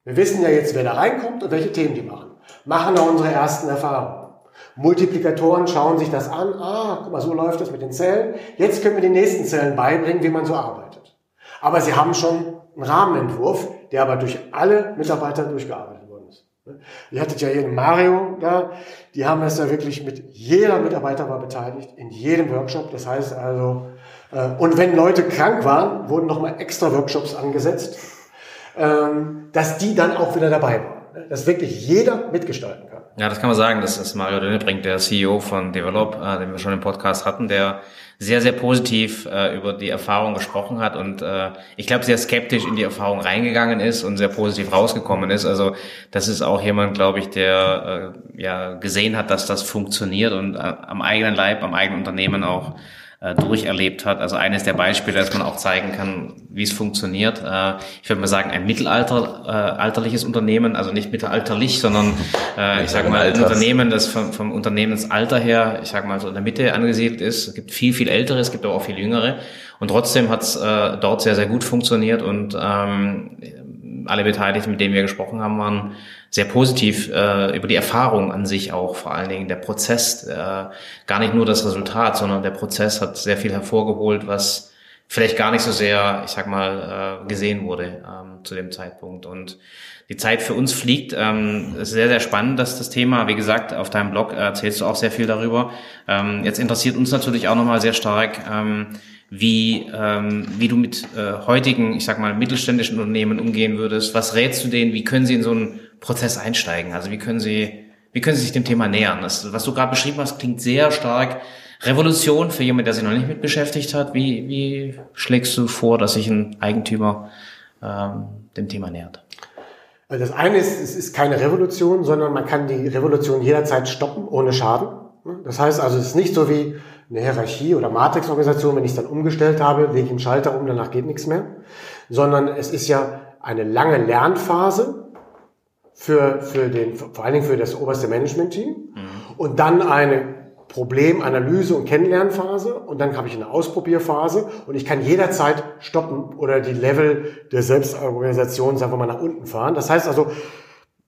Wir wissen ja jetzt, wer da reinkommt und welche Themen die machen. Machen da unsere ersten Erfahrungen. Multiplikatoren schauen sich das an. Ah, guck mal, so läuft das mit den Zellen. Jetzt können wir den nächsten Zellen beibringen, wie man so arbeitet. Aber sie haben schon einen Rahmenentwurf, der aber durch alle Mitarbeiter durchgearbeitet Ihr hattet ja hier den Mario da, die haben das ja wirklich mit, jeder Mitarbeiter war beteiligt, in jedem Workshop. Das heißt also, äh, und wenn Leute krank waren, wurden nochmal extra Workshops angesetzt, ähm, dass die dann auch wieder dabei waren. Dass wirklich jeder mitgestalten kann. Ja, das kann man sagen. Das ist Mario Dönnebrink, der CEO von Develop, äh, den wir schon im Podcast hatten, der sehr, sehr positiv äh, über die Erfahrung gesprochen hat und äh, ich glaube, sehr skeptisch in die Erfahrung reingegangen ist und sehr positiv rausgekommen ist. Also das ist auch jemand, glaube ich, der äh, ja gesehen hat, dass das funktioniert und äh, am eigenen Leib, am eigenen Unternehmen auch äh, durcherlebt hat. Also eines der Beispiele, dass man auch zeigen kann, wie es funktioniert. Äh, ich würde mal sagen, ein mittelalter, äh, alterliches Unternehmen, also nicht mittelalterlich, sondern äh, ich sage mal ein Unternehmen, das vom, vom Unternehmensalter her, ich sage mal so in der Mitte angesiedelt ist. Es gibt viel, viel ältere, es gibt aber auch viel jüngere. Und trotzdem hat es äh, dort sehr, sehr gut funktioniert und ähm, alle Beteiligten, mit denen wir gesprochen haben, waren sehr positiv äh, über die Erfahrung an sich auch, vor allen Dingen der Prozess, äh, gar nicht nur das Resultat, sondern der Prozess hat sehr viel hervorgeholt, was vielleicht gar nicht so sehr, ich sag mal, äh, gesehen wurde ähm, zu dem Zeitpunkt. Und die Zeit für uns fliegt. Ähm, ist sehr, sehr spannend, dass das Thema, wie gesagt, auf deinem Blog erzählst du auch sehr viel darüber. Ähm, jetzt interessiert uns natürlich auch nochmal sehr stark, ähm, wie, ähm, wie du mit äh, heutigen, ich sag mal, mittelständischen Unternehmen umgehen würdest. Was rätst du denen? Wie können sie in so einen Prozess einsteigen? Also wie können sie wie können Sie sich dem Thema nähern? Das, was du gerade beschrieben hast, klingt sehr stark Revolution für jemanden, der sich noch nicht mit beschäftigt hat. Wie, wie schlägst du vor, dass sich ein Eigentümer ähm, dem Thema nähert? Also das eine ist, es ist keine Revolution, sondern man kann die Revolution jederzeit stoppen, ohne Schaden. Das heißt also, es ist nicht so wie eine Hierarchie oder Matrix-Organisation, wenn ich es dann umgestellt habe, lege ich einen Schalter um, danach geht nichts mehr. Sondern es ist ja eine lange Lernphase für, für den, vor allen Dingen für das oberste Management-Team. Mhm. Und dann eine Problemanalyse und Kennenlernphase und dann habe ich eine Ausprobierphase und ich kann jederzeit stoppen oder die Level der Selbstorganisation, sagen wir mal, nach unten fahren. Das heißt also,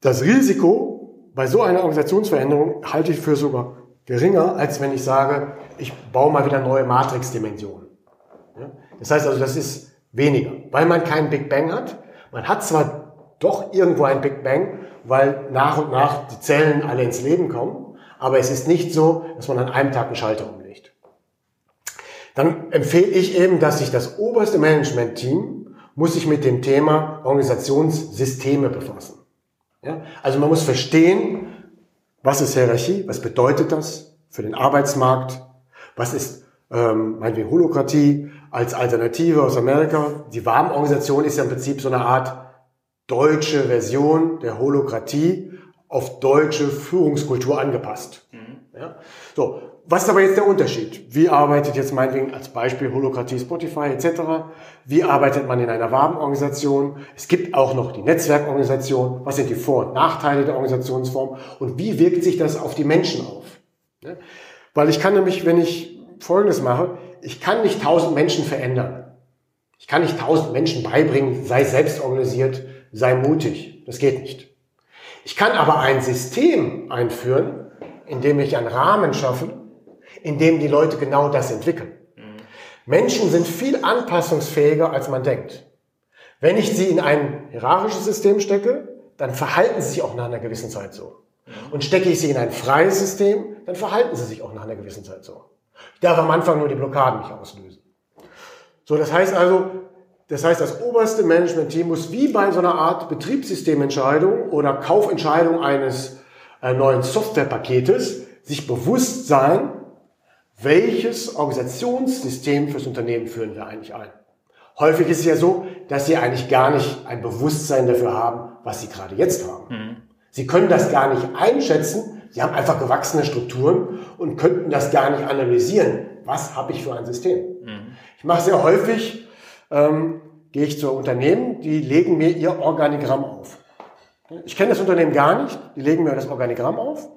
das Risiko bei so einer Organisationsveränderung halte ich für sogar geringer, als wenn ich sage, ich baue mal wieder neue Matrix-Dimensionen. Das heißt also, das ist weniger, weil man keinen Big Bang hat. Man hat zwar doch irgendwo ein Big Bang, weil nach und nach die Zellen alle ins Leben kommen, aber es ist nicht so, dass man an einem Tag einen Schalter umlegt. Dann empfehle ich eben, dass sich das oberste Management-Team muss sich mit dem Thema Organisationssysteme befassen. Ja? Also man muss verstehen, was ist Hierarchie, was bedeutet das für den Arbeitsmarkt, was ist ähm, meinetwegen Holokratie als Alternative aus Amerika. Die Warmorganisation ist ja im Prinzip so eine Art deutsche Version der Holokratie, auf deutsche Führungskultur angepasst. Mhm. Ja? So, was ist aber jetzt der Unterschied? Wie arbeitet jetzt meinetwegen als Beispiel Holokratie, Spotify etc.? Wie arbeitet man in einer Wabenorganisation? Es gibt auch noch die Netzwerkorganisation. Was sind die Vor- und Nachteile der Organisationsform? Und wie wirkt sich das auf die Menschen auf? Ja? Weil ich kann nämlich, wenn ich Folgendes mache, ich kann nicht tausend Menschen verändern. Ich kann nicht tausend Menschen beibringen, sei selbst organisiert, sei mutig. Das geht nicht. Ich kann aber ein System einführen, in dem ich einen Rahmen schaffe, in dem die Leute genau das entwickeln. Menschen sind viel anpassungsfähiger, als man denkt. Wenn ich sie in ein hierarchisches System stecke, dann verhalten sie sich auch nach einer gewissen Zeit so. Und stecke ich sie in ein freies System, dann verhalten sie sich auch nach einer gewissen Zeit so. Ich darf am Anfang nur die Blockaden nicht auslösen. So, das heißt also, das heißt, das oberste Management-Team muss wie bei so einer Art Betriebssystementscheidung oder Kaufentscheidung eines äh, neuen Softwarepaketes sich bewusst sein, welches Organisationssystem fürs Unternehmen führen wir eigentlich ein. Häufig ist es ja so, dass sie eigentlich gar nicht ein Bewusstsein dafür haben, was sie gerade jetzt haben. Mhm. Sie können das gar nicht einschätzen. Sie haben einfach gewachsene Strukturen und könnten das gar nicht analysieren. Was habe ich für ein System? Mhm. Ich mache sehr häufig ähm, gehe ich zu Unternehmen, die legen mir ihr Organigramm auf. Ich kenne das Unternehmen gar nicht, die legen mir das Organigramm auf.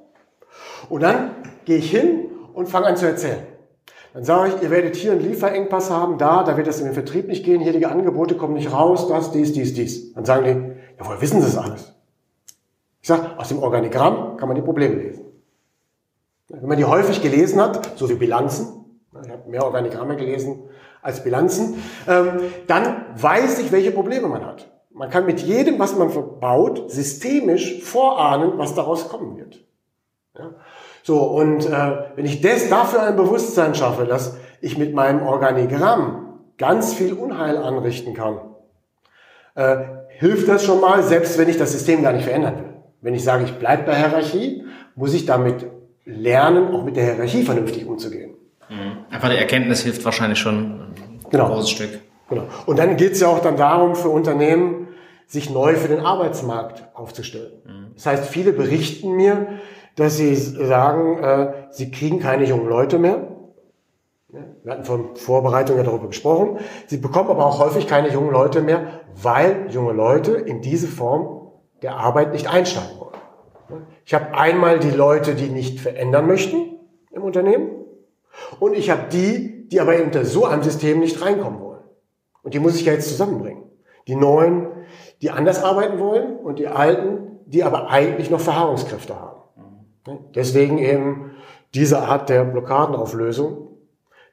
Und dann gehe ich hin und fange an zu erzählen. Dann sage ich, ihr werdet hier einen Lieferengpass haben, da, da wird das in den Vertrieb nicht gehen, hier die Angebote kommen nicht raus, das, dies, dies, dies. Dann sagen die, ja, woher wissen Sie das alles? Ich sage, aus dem Organigramm kann man die Probleme lesen. Wenn man die häufig gelesen hat, so wie Bilanzen, ich habe mehr Organigramme gelesen als Bilanzen, ähm, dann weiß ich, welche Probleme man hat. Man kann mit jedem, was man verbaut, systemisch vorahnen, was daraus kommen wird. So, und äh, wenn ich das dafür ein Bewusstsein schaffe, dass ich mit meinem Organigramm ganz viel Unheil anrichten kann, äh, hilft das schon mal, selbst wenn ich das System gar nicht verändern will. Wenn ich sage, ich bleibe bei Hierarchie, muss ich damit lernen, auch mit der Hierarchie vernünftig umzugehen. Mhm. Einfach die Erkenntnis hilft wahrscheinlich schon ein genau. großes Stück. Genau. Und dann geht es ja auch dann darum, für Unternehmen sich neu für den Arbeitsmarkt aufzustellen. Mhm. Das heißt, viele berichten mir, dass sie sagen, äh, sie kriegen keine jungen Leute mehr. Wir hatten von Vorbereitung ja darüber gesprochen. Sie bekommen aber auch häufig keine jungen Leute mehr, weil junge Leute in diese Form der Arbeit nicht einsteigen wollen. Ich habe einmal die Leute, die nicht verändern möchten im Unternehmen. Und ich habe die, die aber unter so einem System nicht reinkommen wollen. Und die muss ich ja jetzt zusammenbringen. Die Neuen, die anders arbeiten wollen und die Alten, die aber eigentlich noch Verharrungskräfte haben. Deswegen eben diese Art der Blockadenauflösung,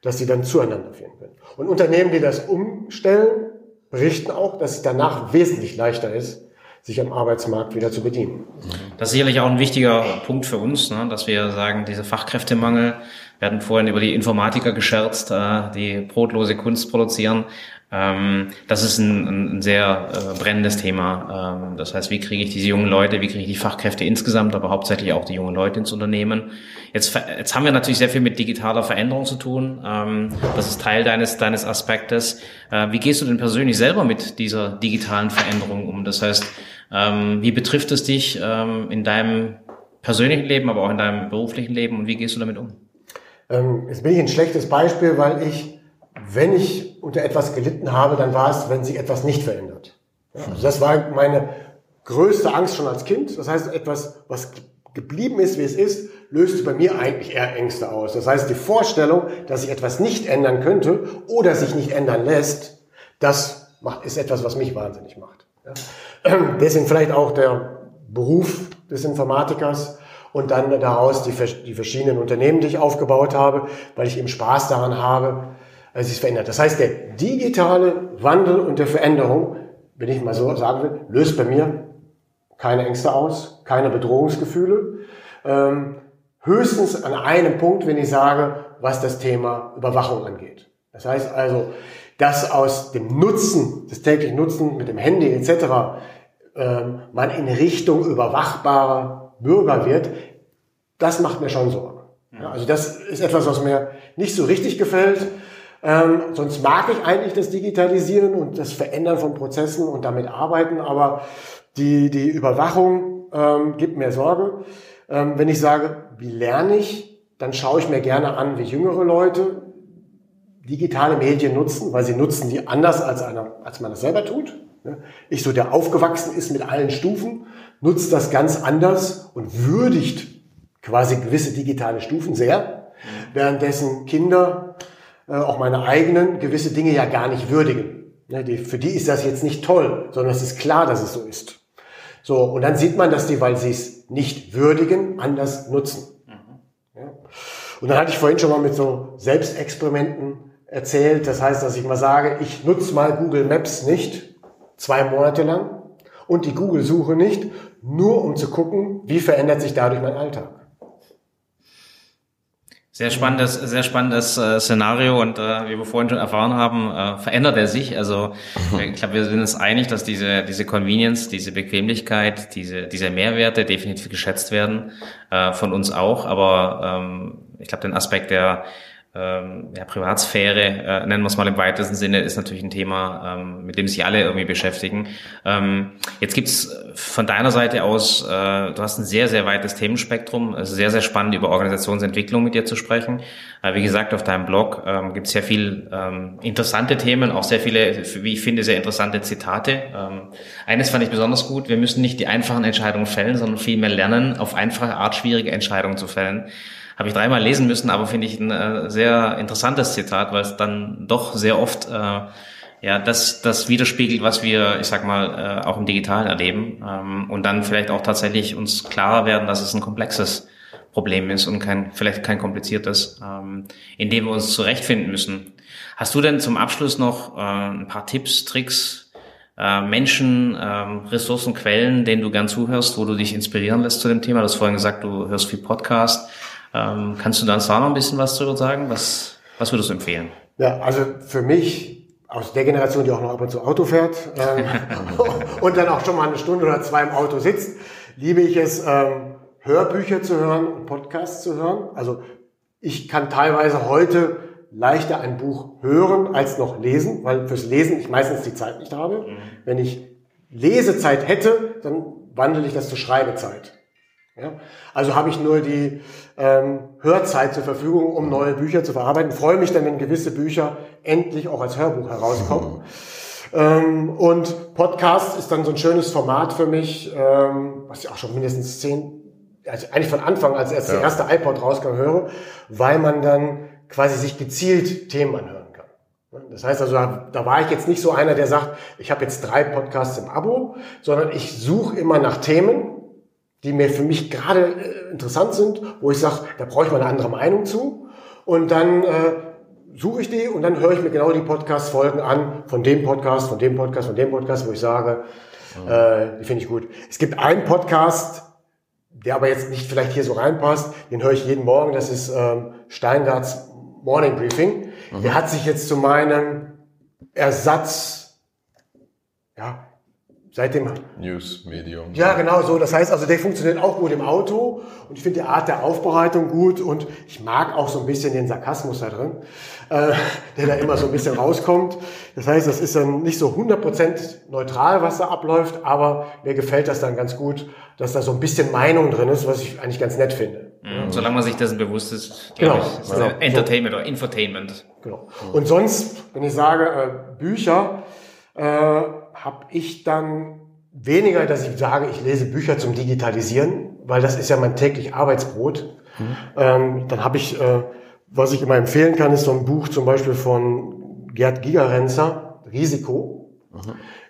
dass sie dann zueinander führen können. Und Unternehmen, die das umstellen, berichten auch, dass es danach wesentlich leichter ist, sich am Arbeitsmarkt wieder zu bedienen. Das ist sicherlich auch ein wichtiger Punkt für uns, ne, dass wir sagen, diese Fachkräftemangel, wir hatten vorhin über die Informatiker gescherzt, äh, die brotlose Kunst produzieren. Ähm, das ist ein, ein sehr äh, brennendes Thema. Ähm, das heißt, wie kriege ich diese jungen Leute, wie kriege ich die Fachkräfte insgesamt, aber hauptsächlich auch die jungen Leute ins Unternehmen. Jetzt, jetzt haben wir natürlich sehr viel mit digitaler Veränderung zu tun. Ähm, das ist Teil deines, deines Aspektes. Äh, wie gehst du denn persönlich selber mit dieser digitalen Veränderung um? Das heißt, ähm, wie betrifft es dich ähm, in deinem persönlichen Leben, aber auch in deinem beruflichen Leben und wie gehst du damit um? Ähm, jetzt bin ich ein schlechtes Beispiel, weil ich, wenn ich unter etwas gelitten habe, dann war es, wenn sich etwas nicht verändert. also das war meine größte Angst schon als Kind. Das heißt, etwas, was geblieben ist, wie es ist, löst bei mir eigentlich eher Ängste aus. Das heißt, die Vorstellung, dass sich etwas nicht ändern könnte oder sich nicht ändern lässt, das macht, ist etwas, was mich wahnsinnig macht. Deswegen vielleicht auch der Beruf des Informatikers und dann daraus die, die verschiedenen Unternehmen, die ich aufgebaut habe, weil ich eben Spaß daran habe, als sich verändert. Das heißt, der digitale Wandel und der Veränderung, wenn ich mal so sagen will, löst bei mir keine Ängste aus, keine Bedrohungsgefühle. Ähm, höchstens an einem Punkt, wenn ich sage, was das Thema Überwachung angeht. Das heißt also, dass aus dem Nutzen, des täglichen Nutzen mit dem Handy etc. Ähm, man in Richtung überwachbarer Bürger wird, das macht mir schon Sorgen. Ja, also das ist etwas, was mir nicht so richtig gefällt. Ähm, sonst mag ich eigentlich das Digitalisieren und das Verändern von Prozessen und damit arbeiten, aber die, die Überwachung ähm, gibt mir Sorge. Ähm, wenn ich sage, wie lerne ich, dann schaue ich mir gerne an, wie jüngere Leute digitale Medien nutzen, weil sie nutzen die anders, als, einer, als man das selber tut. Ich so, der aufgewachsen ist mit allen Stufen, nutzt das ganz anders und würdigt quasi gewisse digitale Stufen sehr, währenddessen Kinder, auch meine eigenen, gewisse Dinge ja gar nicht würdigen. Ne, für die ist das jetzt nicht toll, sondern es ist klar, dass es so ist. So, und dann sieht man, dass die, weil sie es nicht würdigen, anders nutzen. Mhm. Ja. Und dann hatte ich vorhin schon mal mit so Selbstexperimenten erzählt. Das heißt, dass ich mal sage, ich nutze mal Google Maps nicht zwei Monate lang und die Google-Suche nicht, nur um zu gucken, wie verändert sich dadurch mein Alltag. Sehr spannendes, sehr spannendes äh, Szenario und äh, wie wir vorhin schon erfahren haben, äh, verändert er sich. Also ich glaube, wir sind uns einig, dass diese diese Convenience, diese Bequemlichkeit, diese diese Mehrwerte definitiv geschätzt werden äh, von uns auch. Aber ähm, ich glaube, den Aspekt der ähm, ja, Privatsphäre, äh, nennen wir es mal im weitesten Sinne, ist natürlich ein Thema, ähm, mit dem sich alle irgendwie beschäftigen. Ähm, jetzt gibt's von deiner Seite aus, äh, du hast ein sehr, sehr weites Themenspektrum. Es ist sehr, sehr spannend, über Organisationsentwicklung mit dir zu sprechen. Äh, wie gesagt, auf deinem Blog ähm, gibt es sehr viel ähm, interessante Themen, auch sehr viele, wie ich finde, sehr interessante Zitate. Ähm, eines fand ich besonders gut, wir müssen nicht die einfachen Entscheidungen fällen, sondern vielmehr lernen, auf einfache Art schwierige Entscheidungen zu fällen habe ich dreimal lesen müssen, aber finde ich ein äh, sehr interessantes Zitat, weil es dann doch sehr oft äh, ja das das widerspiegelt, was wir, ich sag mal, äh, auch im Digitalen erleben ähm, und dann vielleicht auch tatsächlich uns klarer werden, dass es ein komplexes Problem ist und kein vielleicht kein kompliziertes, ähm, in dem wir uns zurechtfinden müssen. Hast du denn zum Abschluss noch äh, ein paar Tipps, Tricks, äh, Menschen, ähm, Ressourcen, Quellen, denen du gern zuhörst, wo du dich inspirieren lässt zu dem Thema? Du hast vorhin gesagt, du hörst viel Podcast. Ähm, kannst du da noch ein bisschen was darüber sagen? Was, was würdest du empfehlen? Ja, also für mich aus der Generation, die auch noch ab und zu Auto fährt ähm, und dann auch schon mal eine Stunde oder zwei im Auto sitzt, liebe ich es, ähm, Hörbücher zu hören und Podcasts zu hören. Also ich kann teilweise heute leichter ein Buch hören als noch lesen, weil fürs Lesen ich meistens die Zeit nicht habe. Mhm. Wenn ich Lesezeit hätte, dann wandle ich das zur Schreibezeit. Ja? Also habe ich nur die ähm, Hörzeit zur Verfügung, um neue Bücher zu verarbeiten. Freue mich dann, wenn gewisse Bücher endlich auch als Hörbuch herauskommen. ähm, und Podcast ist dann so ein schönes Format für mich, ähm, was ich auch schon mindestens zehn, also eigentlich von Anfang, als erst ja. der erste iPod rauskam, höre, weil man dann quasi sich gezielt Themen anhören kann. Das heißt also, da war ich jetzt nicht so einer, der sagt, ich habe jetzt drei Podcasts im Abo, sondern ich suche immer nach Themen, die mir für mich gerade äh, interessant sind, wo ich sage, da brauche ich mal eine andere Meinung zu. Und dann äh, suche ich die und dann höre ich mir genau die Podcast-Folgen an, von dem Podcast, von dem Podcast, von dem Podcast, wo ich sage, äh, die finde ich gut. Es gibt einen Podcast, der aber jetzt nicht vielleicht hier so reinpasst, den höre ich jeden Morgen, das ist ähm, Steingarts Morning Briefing. Mhm. Der hat sich jetzt zu meinem Ersatz, ja, seitdem. News-Medium. Ja, genau so. Das heißt also, der funktioniert auch gut im Auto und ich finde die Art der Aufbereitung gut und ich mag auch so ein bisschen den Sarkasmus da drin, äh, der da immer so ein bisschen rauskommt. Das heißt, das ist dann nicht so 100% neutral, was da abläuft, aber mir gefällt das dann ganz gut, dass da so ein bisschen Meinung drin ist, was ich eigentlich ganz nett finde. Mhm, solange man sich dessen bewusst ist, Genau. ich, ist Genau. Entertainment oder Infotainment. Genau. Und sonst, wenn ich sage äh, Bücher, äh, habe ich dann weniger, dass ich sage, ich lese Bücher zum Digitalisieren, weil das ist ja mein täglich Arbeitsbrot. Ähm, dann habe ich, äh, was ich immer empfehlen kann, ist so ein Buch zum Beispiel von Gerd Gigerenzer, Risiko.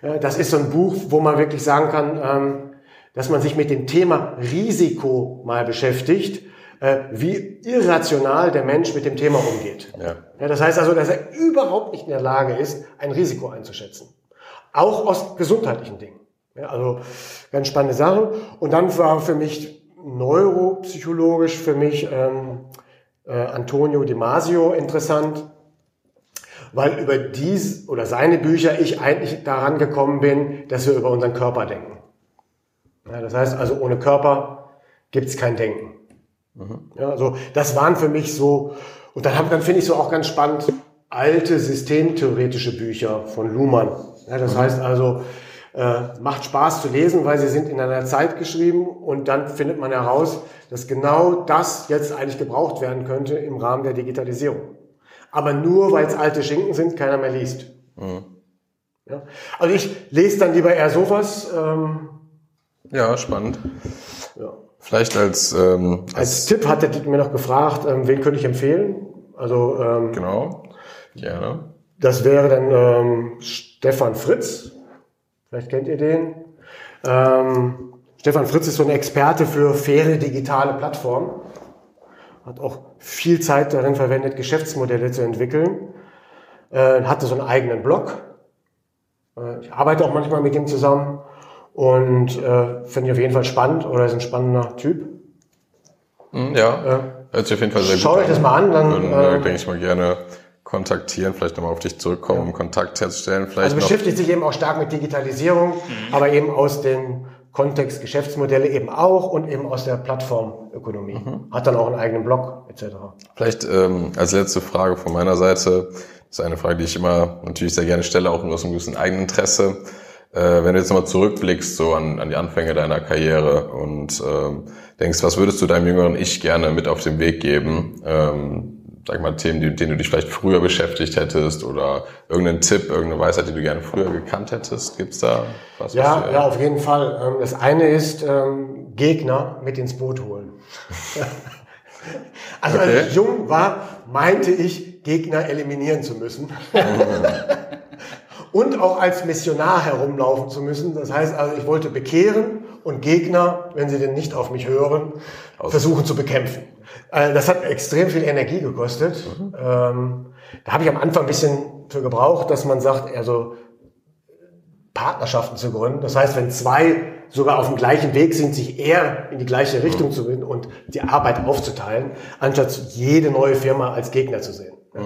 Ja, das ist so ein Buch, wo man wirklich sagen kann, ähm, dass man sich mit dem Thema Risiko mal beschäftigt, äh, wie irrational der Mensch mit dem Thema umgeht. Ja. Ja, das heißt also, dass er überhaupt nicht in der Lage ist, ein Risiko einzuschätzen. Auch aus gesundheitlichen Dingen. Ja, also ganz spannende Sache. Und dann war für mich neuropsychologisch für mich ähm, äh, Antonio Di Masio interessant, weil über dies oder seine Bücher ich eigentlich daran gekommen bin, dass wir über unseren Körper denken. Ja, das heißt also, ohne Körper gibt es kein Denken. Ja, also das waren für mich so, und dann, hab- dann finde ich so auch ganz spannend, alte systemtheoretische Bücher von Luhmann. Ja, das heißt also, äh, macht Spaß zu lesen, weil sie sind in einer Zeit geschrieben und dann findet man heraus, dass genau das jetzt eigentlich gebraucht werden könnte im Rahmen der Digitalisierung. Aber nur weil es alte Schinken sind, keiner mehr liest. Ja? Also ich lese dann lieber eher sowas. Ähm, Ja, spannend. ja. Vielleicht als, ähm, Als als Tipp hat der Dick mir noch gefragt, ähm, wen könnte ich empfehlen? Also ähm, genau, gerne. das wäre dann ähm, Stefan Fritz. Vielleicht kennt ihr den. Ähm, Stefan Fritz ist so ein Experte für faire digitale Plattformen. Hat auch viel Zeit darin verwendet, Geschäftsmodelle zu entwickeln. Äh, hatte so einen eigenen Blog. Äh, ich arbeite auch manchmal mit ihm zusammen und äh, finde ich auf jeden Fall spannend oder ist ein spannender Typ. Hm, ja, hört sich auf jeden Fall sehr gut euch das mal an, dann, Dann äh, äh, denke ich mal gerne kontaktieren, vielleicht nochmal auf dich zurückkommen, um Kontakt herzustellen. Vielleicht Also noch, beschäftigt sich eben auch stark mit Digitalisierung, aber eben aus dem Kontext Geschäftsmodelle eben auch und eben aus der Plattformökonomie. Hat dann auch einen eigenen Blog etc. Vielleicht ähm, als letzte Frage von meiner Seite, das ist eine Frage, die ich immer natürlich sehr gerne stelle, auch aus einem gewissen Eigeninteresse. Äh, wenn du jetzt nochmal zurückblickst so an, an die Anfänge deiner Karriere und ähm, denkst, was würdest du deinem jüngeren Ich gerne mit auf den Weg geben? Ähm, sag mal, Themen, die, denen du dich vielleicht früher beschäftigt hättest oder irgendeinen Tipp, irgendeine Weisheit, die du gerne früher gekannt hättest? Gibt's da was? Ja, was du- ja, auf jeden Fall. Ähm, Das eine ist ähm, Gegner mit ins Boot holen. Also als Okay. ich jung war, meinte ich, Gegner eliminieren zu müssen. und auch als Missionar herumlaufen zu müssen. Das heißt also, ich wollte bekehren und Gegner, wenn sie denn nicht auf mich hören, versuchen zu bekämpfen. Äh, Das hat extrem viel Energie gekostet. Ähm, Da habe ich am Anfang ein bisschen für gebraucht, dass man sagt, also Partnerschaften zu gründen. Das heißt, wenn zwei sogar auf dem gleichen Weg sind, sich eher in die gleiche Richtung zu gehen und die Arbeit aufzuteilen, anstatt jede neue Firma als Gegner zu sehen. Ja.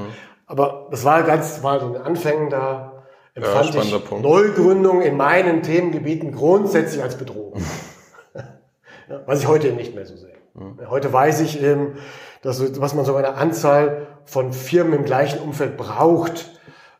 Aber das war ganz, war in den Anfängen da empfand spannender ich Punkt. Neugründung in meinen Themengebieten grundsätzlich als Bedrohung. Ja, was ich heute nicht mehr so sehe. Heute weiß ich eben, dass was man so eine Anzahl von Firmen im gleichen Umfeld braucht,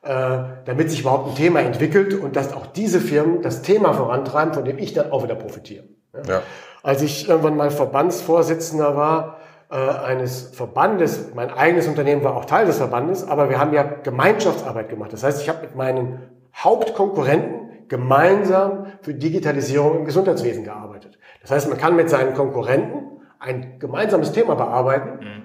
äh, damit sich überhaupt ein Thema entwickelt und dass auch diese Firmen das Thema vorantreiben, von dem ich dann auch wieder profitiere. Ja. Ja. Als ich irgendwann mal Verbandsvorsitzender war äh, eines Verbandes, mein eigenes Unternehmen war auch Teil des Verbandes, aber wir haben ja Gemeinschaftsarbeit gemacht. Das heißt, ich habe mit meinen Hauptkonkurrenten gemeinsam für Digitalisierung im Gesundheitswesen gearbeitet. Das heißt, man kann mit seinen Konkurrenten ein gemeinsames Thema bearbeiten,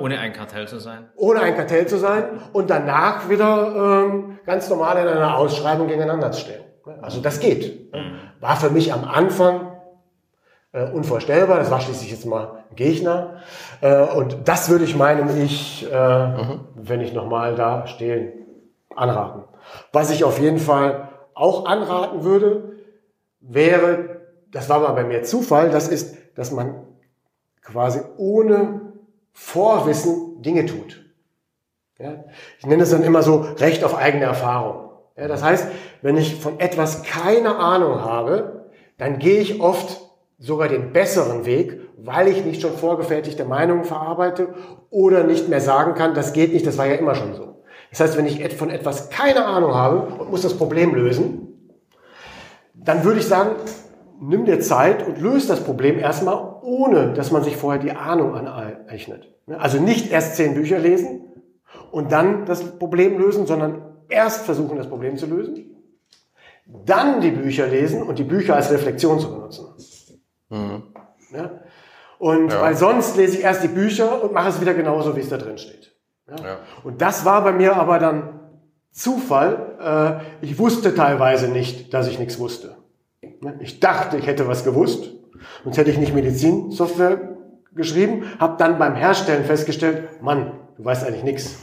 Ohne ein Kartell zu sein. ohne ein Kartell zu sein und danach wieder ähm, ganz normal in einer Ausschreibung gegeneinander zu stellen. Also das geht. War für mich am Anfang äh, unvorstellbar. Das war schließlich jetzt mal ein Gegner. Äh, und das würde ich meinem Ich, äh, wenn ich nochmal da stehe, anraten. Was ich auf jeden Fall auch anraten würde, wäre, das war mal bei mir Zufall, das ist, dass man quasi ohne Vorwissen Dinge tut. Ja? Ich nenne es dann immer so Recht auf eigene Erfahrung. Ja, das heißt, wenn ich von etwas keine Ahnung habe, dann gehe ich oft sogar den besseren Weg, weil ich nicht schon vorgefertigte Meinungen verarbeite oder nicht mehr sagen kann, das geht nicht, das war ja immer schon so. Das heißt, wenn ich von etwas keine Ahnung habe und muss das Problem lösen, dann würde ich sagen, nimm dir Zeit und löse das Problem erstmal, ohne dass man sich vorher die Ahnung aneignet. Also nicht erst zehn Bücher lesen und dann das Problem lösen, sondern erst versuchen, das Problem zu lösen, dann die Bücher lesen und die Bücher als Reflexion zu benutzen. Mhm. Ja? Und ja. weil sonst lese ich erst die Bücher und mache es wieder genauso, wie es da drin steht. Ja? Und das war bei mir aber dann Zufall. Äh, ich wusste teilweise nicht, dass ich nichts wusste. Ich dachte, ich hätte was gewusst. Sonst hätte ich nicht Medizinsoftware geschrieben, habe dann beim Herstellen festgestellt, Mann, du weißt eigentlich nichts.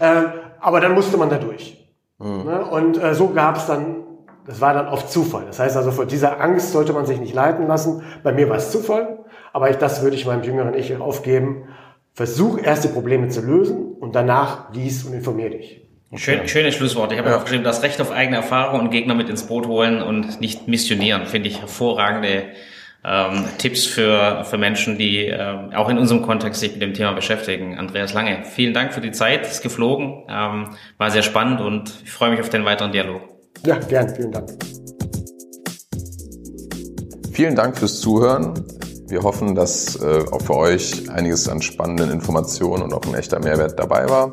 Äh, aber dann musste man da durch. Mhm. Und äh, so gab es dann, das war dann oft Zufall. Das heißt also, vor dieser Angst sollte man sich nicht leiten lassen. Bei mir war es Zufall, aber ich, das würde ich meinem jüngeren Ich aufgeben. Versuch erst die Probleme zu lösen und danach lies und informier dich. Schön, schönes Schlusswort. Ich habe ja. aufgeschrieben, das Recht auf eigene Erfahrung und Gegner mit ins Boot holen und nicht missionieren. Finde ich hervorragende ähm, Tipps für, für Menschen, die ähm, auch in unserem Kontext sich mit dem Thema beschäftigen. Andreas Lange, vielen Dank für die Zeit, ist geflogen, ähm, war sehr spannend und ich freue mich auf den weiteren Dialog. Ja, gern, vielen Dank. Vielen Dank fürs Zuhören. Wir hoffen, dass äh, auch für euch einiges an spannenden Informationen und auch ein echter Mehrwert dabei war.